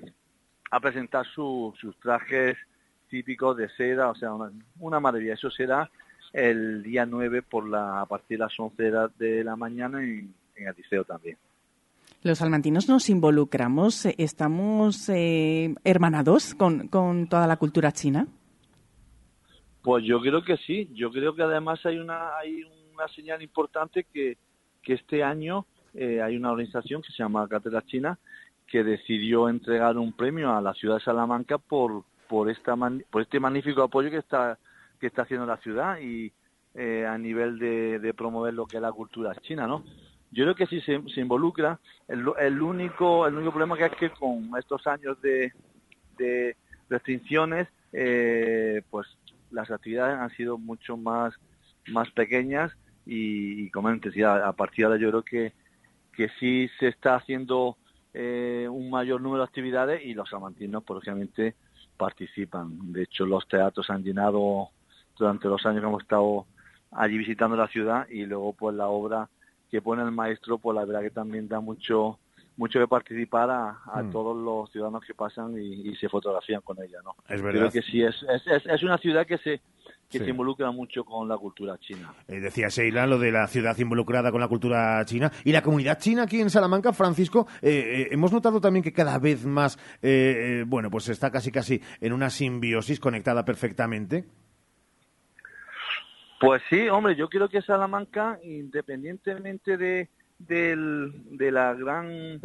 presentar su- sus trajes típicos de seda o sea una, una maravilla. Eso será el día 9 por la a partir de las 11 de la, mañana en, en liceo también Los salmantinos nos involucramos, eh, estamos eh, hermanados con, con toda la cultura china. Pues yo creo que sí. Yo creo que además hay una hay una señal importante que, que este año eh, hay una organización que se llama Cátedra China que decidió entregar un premio a la ciudad de Salamanca por por esta por este magnífico apoyo que está que está haciendo la ciudad y eh, a nivel de, de promover lo que es la cultura china, ¿no? Yo creo que sí se, involucra. El, el único el único problema que es que con estos años de, de restricciones, eh, pues las actividades han sido mucho más más pequeñas y, y como antes, ya a partir de ahora yo creo que, que sí se está haciendo eh, un mayor número de actividades y los amantinos, pues lógicamente, participan. De hecho, los teatros han llenado durante los años que hemos estado allí visitando la ciudad y luego pues la obra que pone el maestro, pues la verdad que también da mucho mucho de participar a, a Mm. todos los ciudadanos que pasan y, y se fotografían con ella, ¿no? Es Creo verdad. que sí, es, es, es, una ciudad que se que Sí. se involucra mucho con la cultura china. Eh, decía Sheila lo de la ciudad involucrada con la cultura china y la comunidad china aquí en Salamanca, Francisco, eh, eh, hemos notado también que cada vez más, eh, bueno, pues está casi casi en una simbiosis conectada perfectamente. Pues sí, hombre, yo creo que Salamanca, independientemente de, de la gran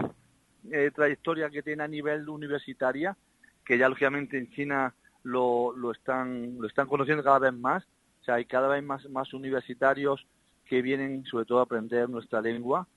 eh, trayectoria que tiene a nivel universitaria, que ya lógicamente en China lo, lo están lo están conociendo cada vez más, o sea, hay cada vez más, más universitarios que vienen sobre todo a aprender nuestra lengua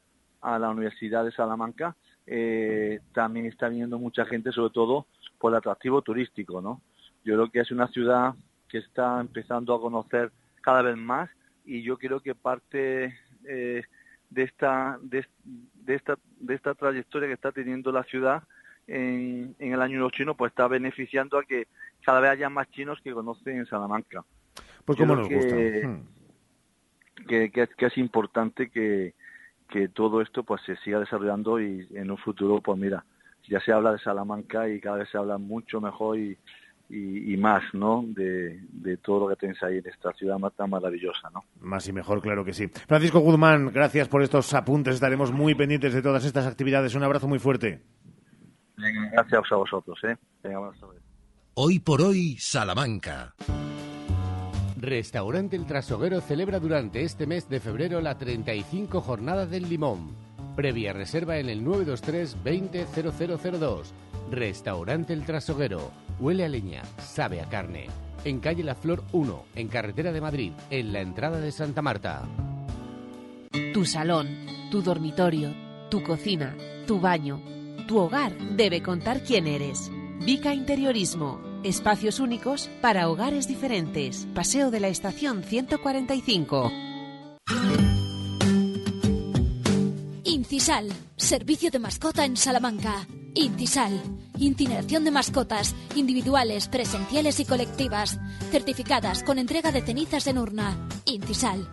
a la Universidad de Salamanca. Eh, también está viniendo mucha gente, sobre todo por el atractivo turístico, ¿no? Yo creo que es una ciudad que está empezando a conocer cada vez más y yo creo que parte eh, de esta de, de esta de esta trayectoria que está teniendo la ciudad en, en el año chino pues está beneficiando a que cada vez haya más chinos que conocen Salamanca Pues como nos gusta. que- Hmm. que, que, que es importante que, que todo esto pues se siga desarrollando y en un futuro pues mira ya se habla de Salamanca y cada vez se habla mucho mejor y, y, y más no de, de todo lo que tenéis ahí en esta ciudad tan maravillosa no Más y mejor, claro que sí. Francisco Guzmán, gracias por estos apuntes. Estaremos muy pendientes de todas estas actividades. Un abrazo muy fuerte. Venga, gracias a vosotros eh Venga, buenas tardes. Hoy por hoy, Salamanca. Restaurante El Trasoguero celebra durante este mes de febrero la 35 Jornada del Limón. Previa reserva en el 923 200002. Restaurante El Trasoguero. Huele a leña, sabe a carne. En calle La Flor 1, en carretera de Madrid, en la entrada de Santa Marta. Tu salón, tu dormitorio, tu cocina, tu baño, tu hogar debe contar quién eres. Vica Interiorismo. Espacios únicos para hogares diferentes. Paseo de la Estación 145. Incisal, servicio de mascota en Salamanca. Incisal, incineración de mascotas, individuales, presenciales y colectivas, certificadas con entrega de cenizas en urna. Incisal,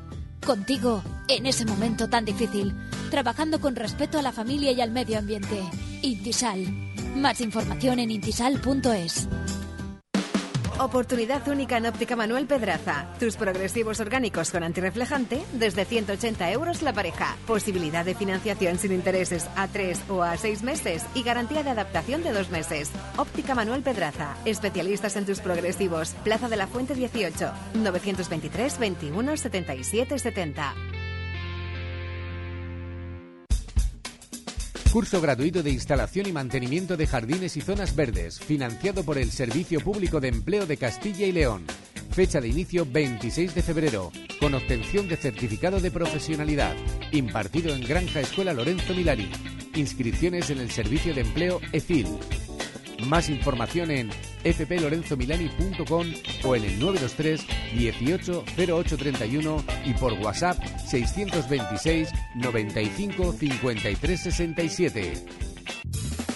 contigo en ese momento tan difícil, trabajando con respeto a la familia y al medio ambiente. Intisal, más información en intisal.es. Oportunidad única en Óptica Manuel Pedraza. Tus progresivos orgánicos con antirreflejante desde 180 euros la pareja. Posibilidad de financiación sin intereses a 3 o a 6 meses y garantía de adaptación de 2 meses. Óptica Manuel Pedraza. Especialistas en tus progresivos. Plaza de la Fuente 18. 923 21 77 70. Curso gratuito de instalación y mantenimiento de jardines y zonas verdes, financiado por el Servicio Público de Empleo de Castilla y León. Fecha de inicio 26 de febrero, con obtención de certificado de profesionalidad, impartido en Granja Escuela Lorenzo Milani. Inscripciones en el Servicio de Empleo EFIL. Más información en fplorenzomilani.com o en el 923 18 0831 y por WhatsApp 626 95 53 67.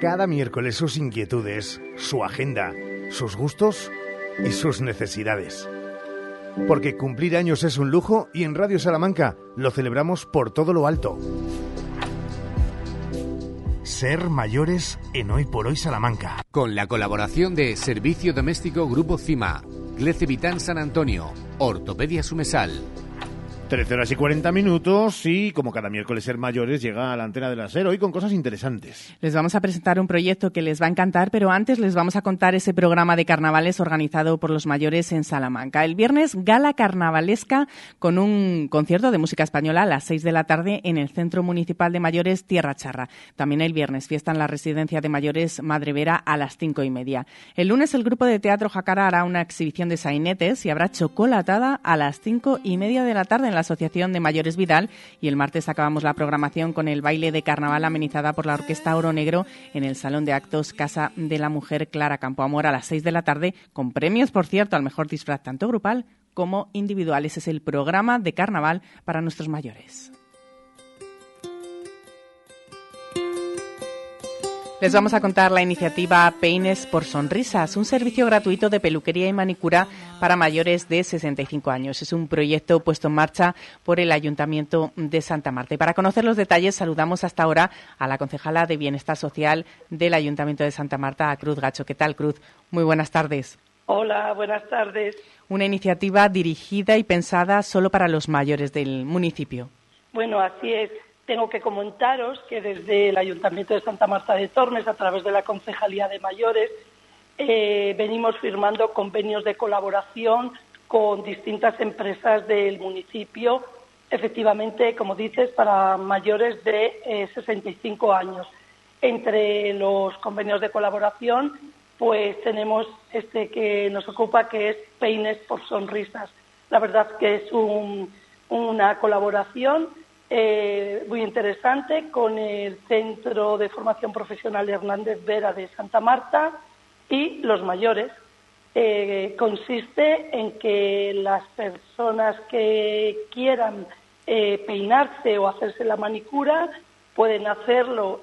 Cada miércoles sus inquietudes, su agenda, sus gustos y sus necesidades. Porque cumplir años es un lujo y en Radio Salamanca lo celebramos por todo lo alto. Ser mayores en Hoy por Hoy Salamanca. Con la colaboración de Servicio Doméstico Grupo CIMA, Glece Vitán San Antonio, Ortopedia Sumesal, 13 horas y 40 minutos y como cada miércoles ser mayores llega a la antena de la SER hoy con cosas interesantes. Les vamos a presentar un proyecto que les va a encantar, pero antes les vamos a contar ese programa de carnavales organizado por los mayores en Salamanca. El viernes, gala carnavalesca con un concierto de música española a las 6 de la tarde en el Centro Municipal de Mayores Tierra Charra. También el viernes, fiesta en la residencia de mayores Madre Vera a las 5 y media. El lunes, el grupo de teatro Jacara hará una exhibición de sainetes y habrá chocolatada a las 5 y media de la tarde en la Asociación de Mayores Vidal y el martes acabamos la programación con el baile de carnaval amenizada por la Orquesta Oro Negro en el Salón de Actos Casa de la Mujer Clara Campoamor a las 6 de la tarde con premios, por cierto, al mejor disfraz tanto grupal como individual. Ese es el programa de carnaval para nuestros mayores. Les vamos a contar la iniciativa Peines por Sonrisas, un servicio gratuito de peluquería y manicura para mayores de 65 años. Es un proyecto puesto en marcha por el Ayuntamiento de Santa Marta. Y para conocer los detalles, saludamos hasta ahora a la concejala de Bienestar Social del Ayuntamiento de Santa Marta, a Cruz Gacho. ¿Qué tal, Cruz? Muy buenas tardes. Hola, buenas tardes. Una iniciativa dirigida y pensada solo para los mayores del municipio. Bueno, así es tengo que comentaros que desde el Ayuntamiento de Santa Marta de Tormes, a través de la Concejalía de Mayores, eh, venimos firmando convenios de colaboración con distintas empresas del municipio, efectivamente, como dices, para mayores de 65 eh, años. Entre los convenios de colaboración, pues tenemos este que nos ocupa, que es Peines por Sonrisas. La verdad que es una colaboración eh, muy interesante con el Centro de Formación Profesional Hernández Vera de Santa Marta y los mayores. Eh, consiste en que las personas que quieran eh, peinarse o hacerse la manicura pueden hacerlo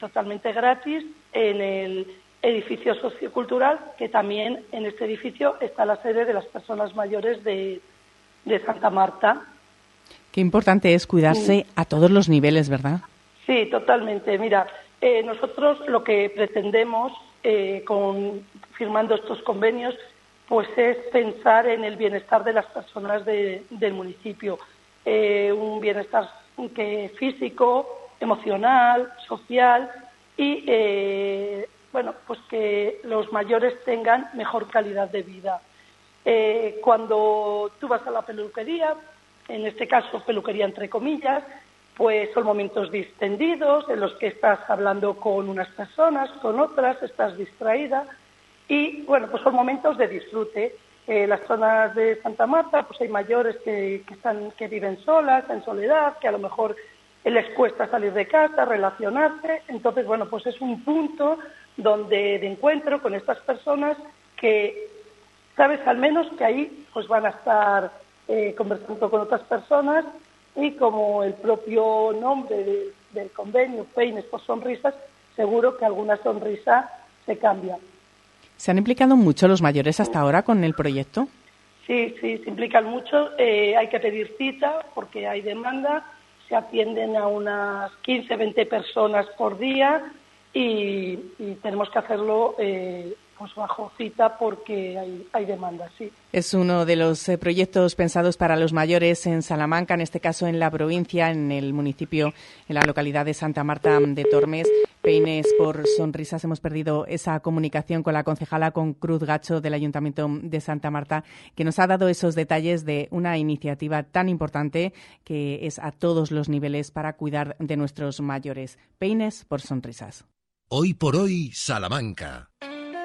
totalmente gratis en el edificio sociocultural, que también en este edificio está la sede de las personas mayores de Santa Marta. Qué importante es cuidarse a todos los niveles, ¿verdad? Sí, totalmente. Mira, eh, nosotros lo que pretendemos eh, con firmando estos convenios, pues es pensar en el bienestar de las personas del municipio, eh, un bienestar que físico, emocional, social y bueno, pues que los mayores tengan mejor calidad de vida. cuando tú vas a la peluquería, en este caso peluquería entre comillas, pues son momentos distendidos en los que estás hablando con unas personas, con otras, estás distraída y bueno, pues son momentos de disfrute. En las zonas de Santa Marta, pues hay mayores que, están, que viven solas, en soledad, que a lo mejor les cuesta salir de casa, relacionarse. Entonces, bueno, pues es un punto donde de encuentro con estas personas que sabes al menos que ahí pues van a estar eh, conversando con otras personas y como el propio nombre del convenio, Peines por Sonrisas, seguro que alguna sonrisa se cambia. ¿Se han implicado mucho los mayores hasta ahora con el proyecto? Sí, sí, se implican mucho. Eh, hay que pedir cita porque hay demanda. Se atienden a unas 15, 20 personas por día y, tenemos que hacerlo eh, pues bajo cita porque hay, hay demanda, sí. Es uno de los eh, proyectos pensados para los mayores en Salamanca, en este caso en la provincia, en el municipio, en la localidad de Santa Marta de Tormes. Peines por sonrisas. Hemos perdido esa comunicación con la concejala, con Cruz Gacho del Ayuntamiento de Santa Marta, que nos ha dado esos detalles de una iniciativa tan importante que es a todos los niveles para cuidar de nuestros mayores. Peines por sonrisas. Hoy por hoy, Salamanca.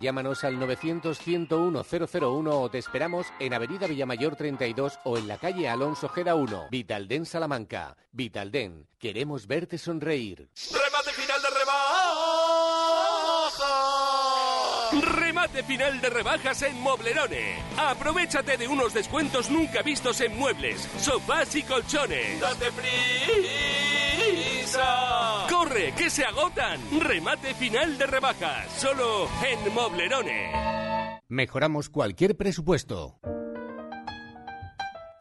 Llámanos al 900-101-001 o te esperamos en Avenida Villamayor 32 o en la calle Alonso Geda 1. Vitalden Salamanca. Vitalden, queremos verte sonreír. ¡Remate final de rebajas! ¡Remate final de rebajas en Moblerone! Aprovechate de unos descuentos nunca vistos en muebles, sofás y colchones. ¡Date prisa! ¡Corre, que se agotan! Remate final de rebajas, solo en Moblerone. Mejoramos cualquier presupuesto.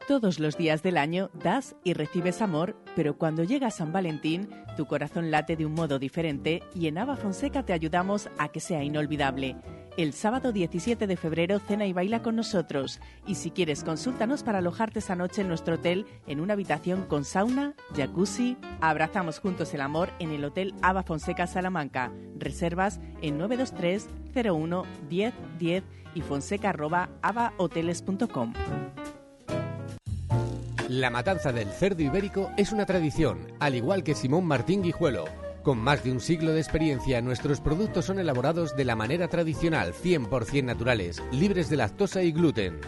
Todos los días del año das y recibes amor, pero cuando llega San Valentín, tu corazón late de un modo diferente y en Ava Fonseca te ayudamos a que sea inolvidable. El sábado 17 de febrero cena y baila con nosotros. Y si quieres, consúltanos para alojarte esa noche en nuestro hotel en una habitación con sauna, jacuzzi. Abrazamos juntos el amor en el Hotel Ava Fonseca Salamanca. Reservas en 923 01 10 10 y fonseca.avahoteles.com. La matanza del cerdo ibérico es una tradición, al igual que Simón Martín Guijuelo. Con más de un siglo de experiencia, nuestros productos son elaborados de la manera tradicional, 100% naturales, libres de lactosa y gluten.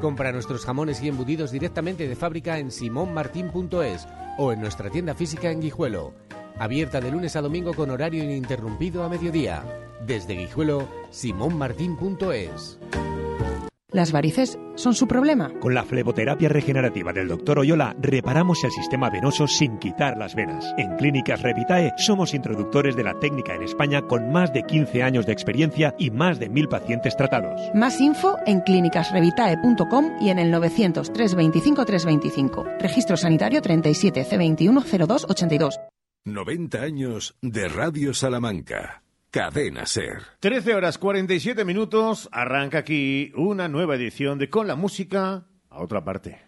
Compra nuestros jamones y embudidos directamente de fábrica en simonmartin.es o en nuestra tienda física en Guijuelo. Abierta de lunes a domingo con horario ininterrumpido a mediodía. Desde Guijuelo, simonmartin.es. ¿Las varices son su problema? Con la fleboterapia regenerativa del Dr. Oyola reparamos el sistema venoso sin quitar las venas. En Clínicas Revitae somos introductores de la técnica en España con más de 15 años de experiencia y más de mil pacientes tratados. Más info en clínicasrevitae.com y en el 900 325 325. Registro sanitario 37 C21 0282. 90 años de Radio Salamanca. Cadena Ser. 13 horas 47 minutos. Arranca aquí una nueva edición de Con la Música a otra parte.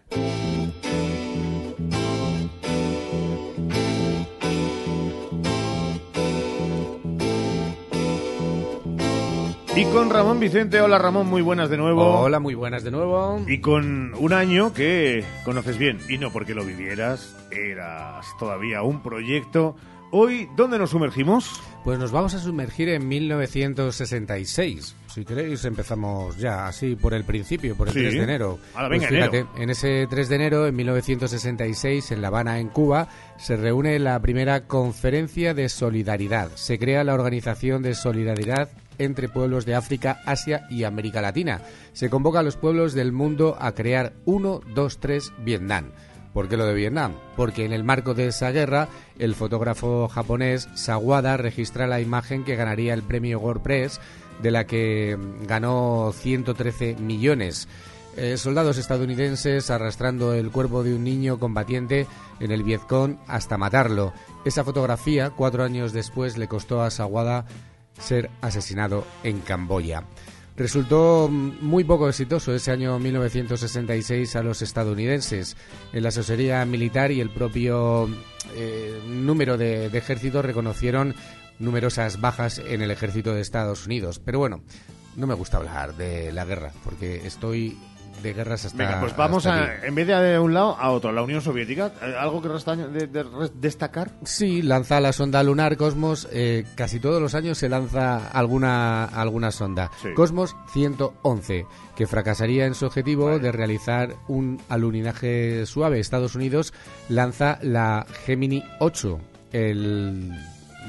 Y con Ramón Vicente, hola Ramón, muy buenas de nuevo. Hola, muy buenas de nuevo. Y con un año que conoces bien, y no porque lo vivieras, eras todavía un proyecto Hoy, ¿dónde nos sumergimos? Pues nos vamos a sumergir en 1966. Si queréis, empezamos ya, así por el principio, por el 3 de enero. Ahora, venga, pues fíjate, en ese 3 de enero, en 1966, en La Habana, en Cuba, se reúne la primera conferencia de solidaridad. Se crea la Organización de Solidaridad entre pueblos de África, Asia y América Latina. Se convoca a los pueblos del mundo a crear 1, 2, 3 Vietnam. ¿Por qué lo de Vietnam? Porque en el marco de esa guerra, el fotógrafo japonés Sawada registra la imagen que ganaría el premio WordPress, de la que ganó 113 millones. Eh, soldados estadounidenses arrastrando el cuerpo de un niño combatiente en el Vietcong hasta matarlo. Esa fotografía, cuatro años después, le costó a Sawada ser asesinado en Camboya. Resultó muy poco exitoso ese año 1966 a los estadounidenses. En la asesoría militar y el propio eh, número de, de ejércitos reconocieron numerosas bajas en el ejército de Estados Unidos. Pero bueno, no me gusta hablar de la guerra porque estoy de guerras hasta. Venga, pues vamos hasta a, aquí. en vez de de un lado, a otro. La Unión Soviética, ¿eh, ¿algo que resta de, de re- destacar? Sí, lanza la sonda lunar Cosmos. eh, casi todos los años se lanza alguna, alguna sonda. Sí. Cosmos 111, que fracasaría en su objetivo de realizar un aluninaje suave. Estados Unidos lanza la Gemini 8, el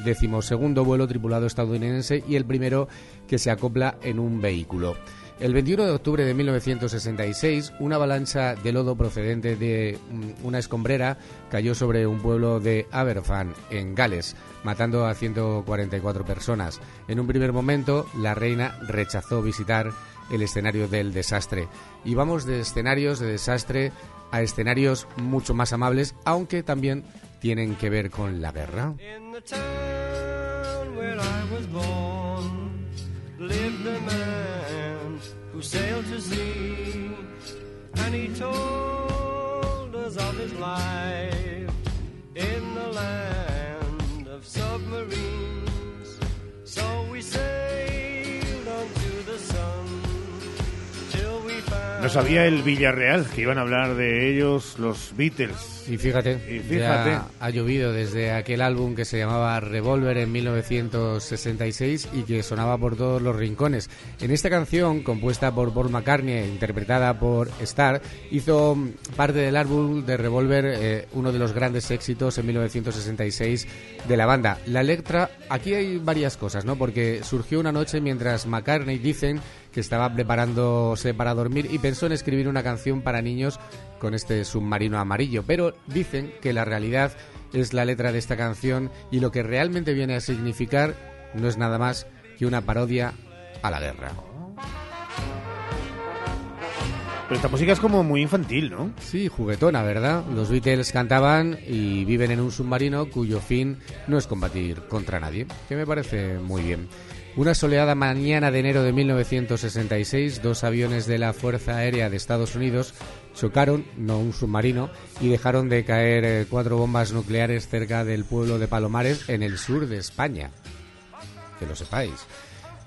decimosegundo vuelo tripulado estadounidense y el primero que se acopla en un vehículo. El 21 de octubre de 1966, una avalancha de lodo procedente de mm, una escombrera cayó sobre un pueblo de Aberfan, en Gales, matando a 144 personas. En un primer momento, la reina rechazó visitar el escenario del desastre. Y vamos de escenarios de desastre a escenarios mucho más amables, aunque también tienen que ver con la guerra. Who sailed to sea, and he told us of his life in the land of submarines. So we sailed on to the sun till we found. No sabía el Villarreal que iban a hablar de ellos los Beatles. Y fíjate, Y fíjate. ya ha llovido desde aquel álbum que se llamaba Revolver en 1966 y que sonaba por todos los rincones. En esta canción, compuesta por Paul McCartney e interpretada por Starr, hizo parte del álbum de Revolver, eh, uno de los grandes éxitos en 1966 de la banda. La letra, aquí hay varias cosas, ¿no? Porque surgió una noche mientras McCartney dicen que estaba preparándose para dormir y pensó en escribir una canción para niños con este submarino amarillo, pero dicen que la realidad es la letra de esta canción y lo que realmente viene a significar no es nada más que una parodia a la guerra. Pero esta música es como muy infantil, ¿no? Sí, juguetona, ¿verdad? Los Beatles cantaban y viven en un submarino cuyo fin no es combatir contra nadie, que me parece muy bien. Una soleada mañana de enero de 1966, dos aviones de la Fuerza Aérea de Estados Unidos chocaron, no un submarino, y dejaron de caer eh, cuatro bombas nucleares cerca del pueblo de Palomares, en el sur de España. Que lo sepáis.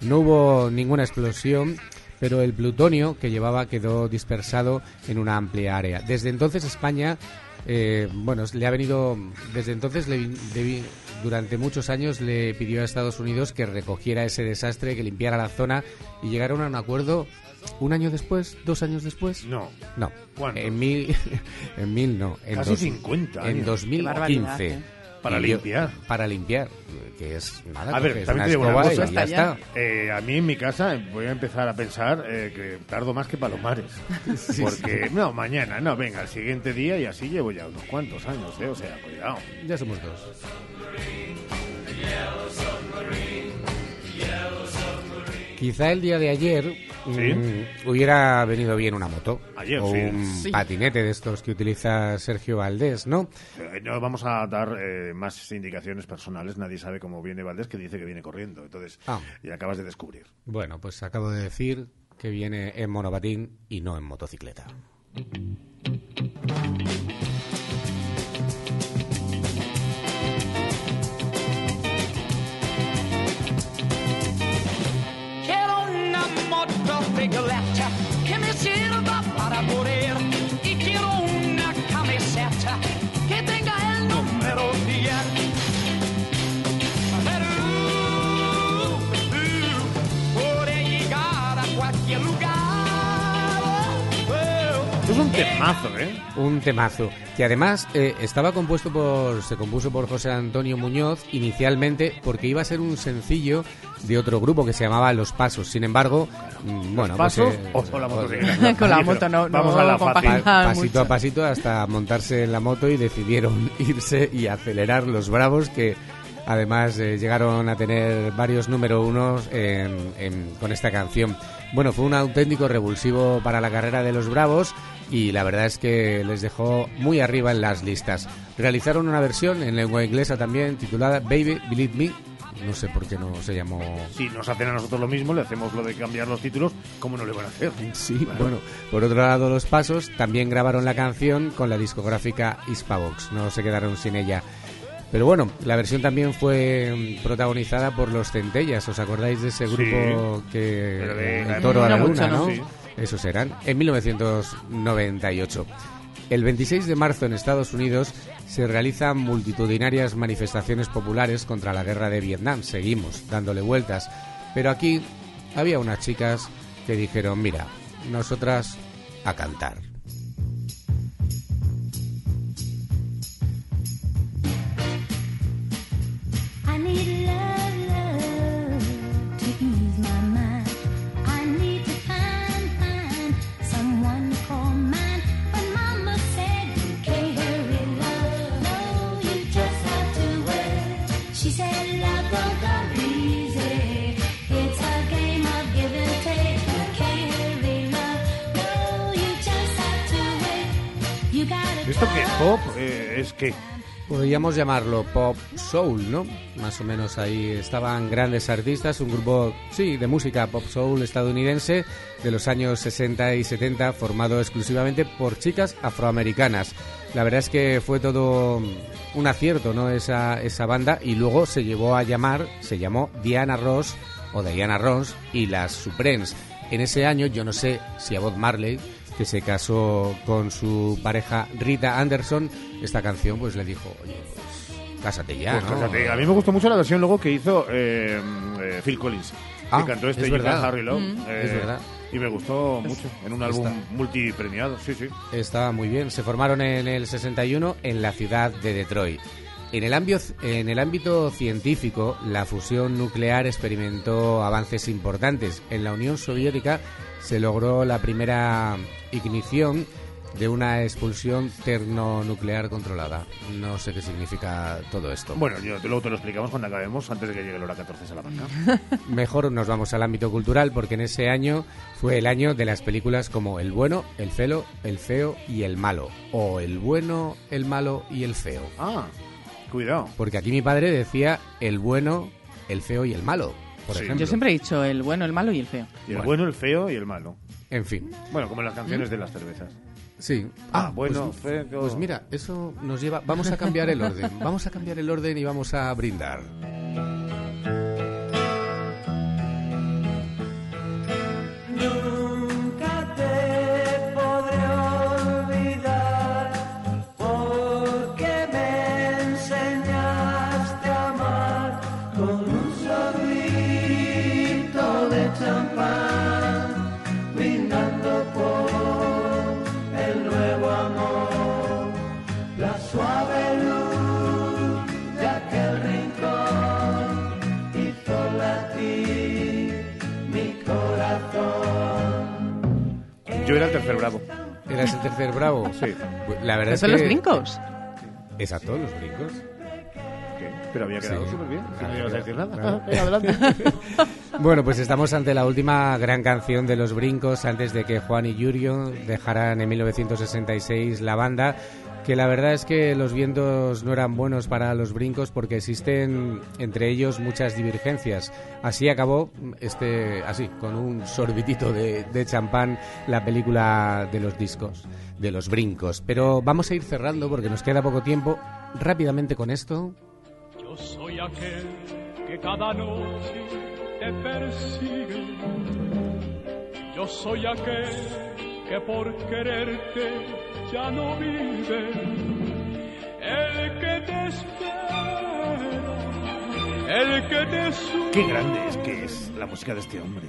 No hubo ninguna explosión, pero el plutonio que llevaba quedó dispersado en una amplia área. Desde entonces España, eh, bueno, le ha venido, desde entonces le debi- durante muchos años le pidió a Estados Unidos que recogiera ese desastre, que limpiara la zona y llegaron a un acuerdo un año después, dos años después. No. No. ¿Cuándo? En mil, en mil no. En Casi 50 En años. 2015. Qué barbaridad, ¿eh? Para Y yo- limpiar. para limpiar, que es nada. A ver, también te digo una cosa. ya está. Eh, a mí en mi casa voy a empezar a pensar eh, que tardo más que Palomares. Sí, Porque, no, mañana, no, venga, el siguiente día y así llevo ya unos cuantos años, ¿eh? O sea, cuidado. Ya somos dos. Quizá el día de ayer Sí. mm, hubiera venido bien una moto. Ayer, o sí. un Sí. patinete de estos que utiliza Sergio Valdés, ¿no? Eh, No vamos a dar eh, más indicaciones personales. Nadie sabe cómo viene Valdés, que dice que viene corriendo. Entonces, Ah. ya acabas de descubrir. Bueno, pues acabo de decir que viene en monopatín y no en motocicleta. Una moto regolata que me sirva para poder y un temazo, ¿eh? Un temazo que además eh, estaba compuesto por se compuso por José Antonio Muñoz inicialmente porque iba a ser un sencillo de otro grupo que se llamaba Los Pasos. Sin embargo, mm, bueno, pues, Pasos eh, o con la motocicleta? Con la moto no- Vamos no a la fácil. pa- pasito mucho. a pasito hasta montarse en la moto y decidieron irse y acelerar los Bravos que además eh, llegaron a tener varios número unos en- en- con esta canción. Bueno, fue un auténtico revulsivo para la carrera de los Bravos y la verdad es que les dejó muy arriba en las listas. Realizaron una versión en lengua inglesa también titulada Baby Believe Me No sé por qué no se llamó... Si nos hacen a nosotros lo mismo, le hacemos lo de cambiar los títulos, ¿cómo no le van a hacer? Sí, bueno, por otro lado los pasos también grabaron la canción con la discográfica Hispavox, no se quedaron sin ella. Pero bueno, la versión también fue protagonizada por los Centellas, ¿os acordáis de ese grupo que de- el Toro a la no Luna, mucho, ¿no? ¿no? Sí. Esos eran en 1998. El 26 de marzo en Estados Unidos se realizan multitudinarias manifestaciones populares contra la guerra de Vietnam. Seguimos dándole vueltas. Pero aquí había unas chicas que dijeron, mira, nosotras a cantar. ¿Esto qué es pop? Eh, ¿Es que Podríamos llamarlo pop soul, ¿no? Más o menos ahí estaban grandes artistas, un grupo, sí, de música pop soul estadounidense de los años 60 y 70, formado exclusivamente por chicas afroamericanas. La verdad es que fue todo un acierto, ¿no? Esa, esa banda y luego se llevó a llamar, se llamó Diana Ross o Diana Ross y las Supremes. En ese año, yo no sé si a Bob Marley que se casó con su pareja Rita Anderson, esta canción pues le dijo, oye, pues cásate ya, Pues a mí me gustó mucho la versión luego que hizo eh, eh, Phil Collins. Ah, que cantó este es verdad. Harry Love. Mm. eh, Es verdad. Y me gustó mucho en un álbum Está. multipremiado, sí, sí. Estaba muy bien. Se formaron en el 61 en la ciudad de Detroit. En el, ámbito, en el ámbito científico, la fusión nuclear experimentó avances importantes. En la Unión Soviética se logró la primera ignición de una expulsión termonuclear controlada. No sé qué significa todo esto. Bueno, yo, luego te lo explicamos cuando acabemos, antes de que llegue la hora 14 Salamanca. Mejor nos vamos al ámbito cultural porque en ese año fue el año de las películas como El bueno, el feo, el feo y el malo. O El bueno, el malo y el feo. Ah, cuidado. Porque aquí mi padre decía el bueno, el feo y el malo, por Sí. ejemplo. Yo siempre he dicho el bueno, el malo y el feo. Y el bueno, el feo y el malo. En fin. Bueno, como en las canciones ¿Mm? de las cervezas. Sí. Ah, bueno, pues, feo. Pues mira, eso nos lleva... Vamos a cambiar el orden. Vamos a cambiar el orden y vamos a brindar. Yo era el tercer bravo. ¿Eras el tercer bravo? Sí. La verdad es ¿Son que... los brincos? Exacto, los brincos. Pero había quedado Sí. súper bien. Si no ibas a decir nada. claro. Venga, adelante. Bueno, pues estamos ante la última gran canción de Los Brincos antes de que Juan y Yurio dejaran en 1966 la banda. Que la verdad es que los vientos no eran buenos para los brincos porque existen entre ellos muchas divergencias. Así acabó, este, así, con un sorbitito de, de champán, la película de los discos, de los brincos. Pero vamos a ir cerrando porque nos queda poco tiempo. Rápidamente con esto. Yo soy aquel que cada noche te persigue. Yo soy aquel que por quererte ya no vive. El que te espera, el que te sufre. Qué grande es que es la música de este hombre.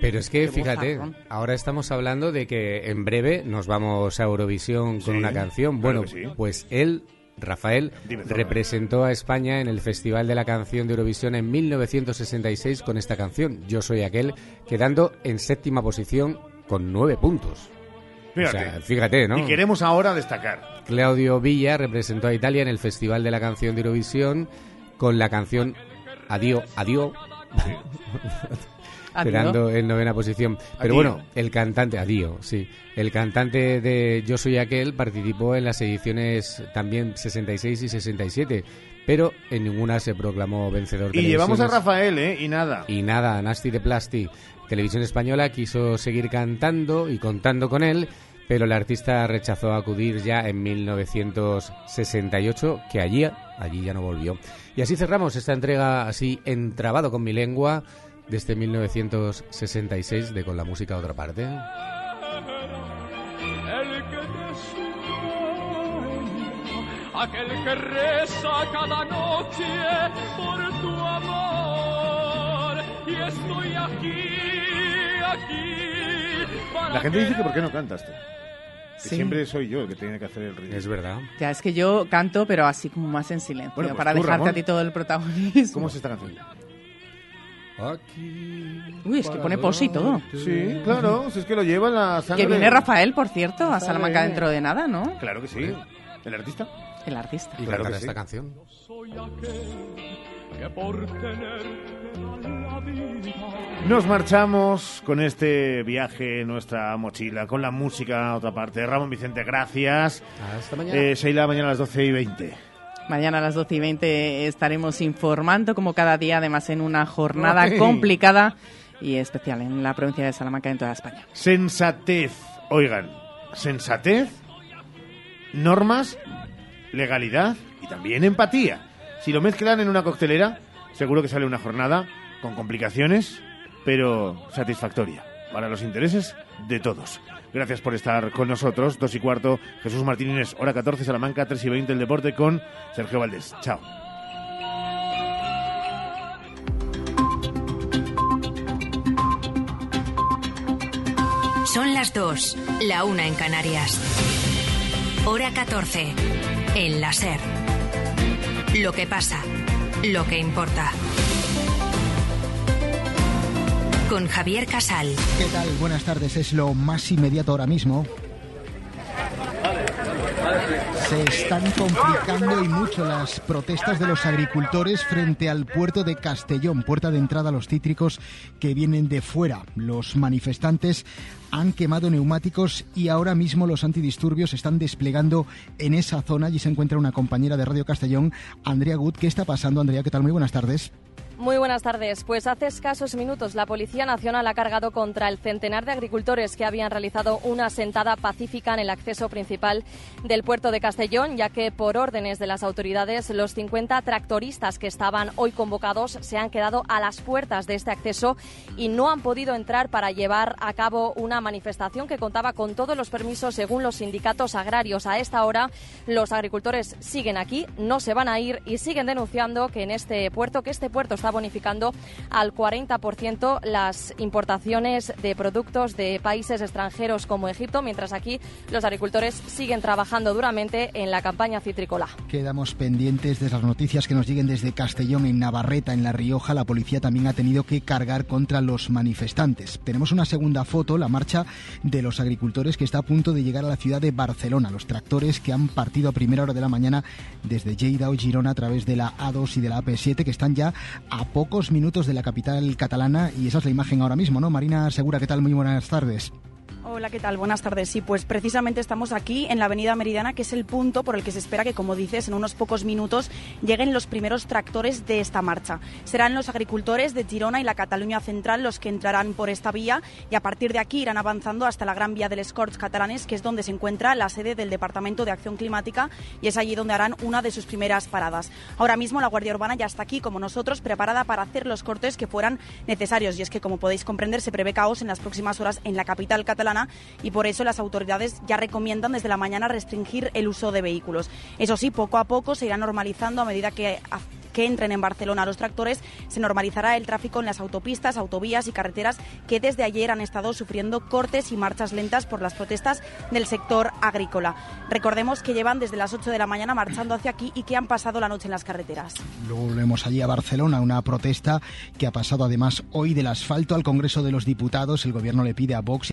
Pero es que fíjate, ahora estamos hablando de que en breve nos vamos a Eurovisión con Sí, una canción. Bueno, sí. pues él, Rafael, representó a España en el Festival de la Canción de Eurovisión en 1966 con esta canción. Yo soy aquel, quedando en séptima posición con nueve puntos. Fíjate. O sea, fíjate, ¿no? Y queremos ahora destacar. Claudio Villa representó a Italia en el Festival de la Canción de Eurovisión con la canción Adiós, Adiós. Quedando en novena posición. Pero Adiós. bueno, el cantante, adiós, sí. El cantante de Yo Soy Aquel participó en las ediciones también 66 y 67, pero en ninguna se proclamó vencedor. Y llevamos a Rafael, ¿eh? Y nada. y nada, Nasty de Plasti. Televisión Española quiso seguir cantando y contando con él, pero el artista rechazó acudir ya en 1968, que allí, allí ya no volvió. Y así cerramos esta entrega así entrabado con mi lengua desde 1966 de Con la música a otra parte. el que te sueña, aquel que reza cada noche por tu amor. Y estoy aquí, aquí. para La gente dice que que ¿por qué no cantas tú? Sí. siempre soy yo el que tiene que hacer el ritmo. Es verdad. Ya, es que yo canto, pero así como más en silencio, Bueno, pues para tú, dejarte Ramón. a ti todo el protagonismo. ¿Cómo es esta canción? Uy, es que pone pos y todo. Sí, claro, si es que lo lleva la sangre. Que viene Rafael, por cierto, a. Salamanca dentro de nada, ¿no? Claro que sí. ¿El artista? El artista. Y Claro que sí. esta canción. soy aquel que por tenerte da la vida. Nos marchamos con este viaje en nuestra mochila, con la música a otra parte. Ramón Vicente, gracias. Hasta mañana. Eh, Sheila, mañana a las 12 y 20. Mañana a las 12 y 20 estaremos informando, como cada día, además en una jornada complicada y especial en la provincia de Salamanca y en toda España. Sensatez. Oigan, sensatez, normas, legalidad y también empatía. Si lo mezclan en una coctelera, seguro que sale una jornada con complicaciones, pero satisfactoria para los intereses de todos. Gracias por estar con nosotros. Dos y cuarto, Jesús Martínez, hora 14, Salamanca, 3 y 20, el deporte con Sergio Valdés. Chao. Son las 2, la una en Canarias. Hora 14, en la SER. Lo que pasa, lo que importa. Con Javier Casal. ¿Qué tal? Buenas tardes. Es lo más inmediato ahora mismo. Se están complicando y mucho las protestas de los agricultores frente al puerto de Castellón, puerta de entrada a los cítricos que vienen de fuera. Los manifestantes han quemado neumáticos y ahora mismo los antidisturbios están desplegando en esa zona. Allí se encuentra una compañera de Radio Castellón, Andrea Gut. ¿Qué está pasando, Andrea? ¿Qué tal? Muy buenas tardes. Muy buenas tardes. Pues hace escasos minutos la Policía Nacional ha cargado contra el centenar de agricultores que habían realizado una sentada pacífica en el acceso principal del puerto de Castellón, ya que por órdenes de las autoridades los 50 tractoristas que estaban hoy convocados se han quedado a las puertas de este acceso y no han podido entrar para llevar a cabo una manifestación que contaba con todos los permisos según los sindicatos agrarios. A esta hora los agricultores siguen aquí, no se van a ir y siguen denunciando que en este puerto, que este puerto está bonificando al 40% las importaciones de productos de países extranjeros como Egipto, mientras aquí los agricultores siguen trabajando duramente en la campaña citrícola. Quedamos pendientes de las noticias que nos lleguen desde Castellón, en Navarreta, en La Rioja. La policía también ha tenido que cargar contra los manifestantes. Tenemos una segunda foto, la marcha de los agricultores que está a punto de llegar a la ciudad de Barcelona. Los tractores que han partido a primera hora de la mañana desde Lleida o Girona a través de la A2 y de la AP7, que están ya a pocos minutos de la capital catalana. Y esa es la imagen ahora mismo, ¿no? Marina Segura, ¿qué tal? Muy buenas tardes. Hola, ¿qué tal? Buenas tardes. Sí, pues precisamente estamos aquí en la Avenida Meridiana, que es el punto por el que se espera que, como dices, en unos pocos minutos lleguen los primeros tractores de esta marcha. Serán los agricultores de Girona y la Cataluña Central los que entrarán por esta vía y a partir de aquí irán avanzando hasta la Gran Vía del Escorts catalanes, que es donde se encuentra la sede del Departamento de Acción Climática y es allí donde harán una de sus primeras paradas. Ahora mismo la Guardia Urbana ya está aquí, como nosotros, preparada para hacer los cortes que fueran necesarios y es que, como podéis comprender, se prevé caos en las próximas horas en la capital catalana y por eso las autoridades ya recomiendan desde la mañana restringir el uso de vehículos. Eso sí, poco a poco se irá normalizando a medida que entren en Barcelona los tractores, se normalizará el tráfico en las autopistas, autovías y carreteras que desde ayer han estado sufriendo cortes y marchas lentas por las protestas del sector agrícola. Recordemos que llevan desde las 8 de la mañana marchando hacia aquí y que han pasado la noche en las carreteras. Luego volvemos allí a Barcelona, una protesta que ha pasado además hoy del asfalto al Congreso de los Diputados. El gobierno le pide a Vox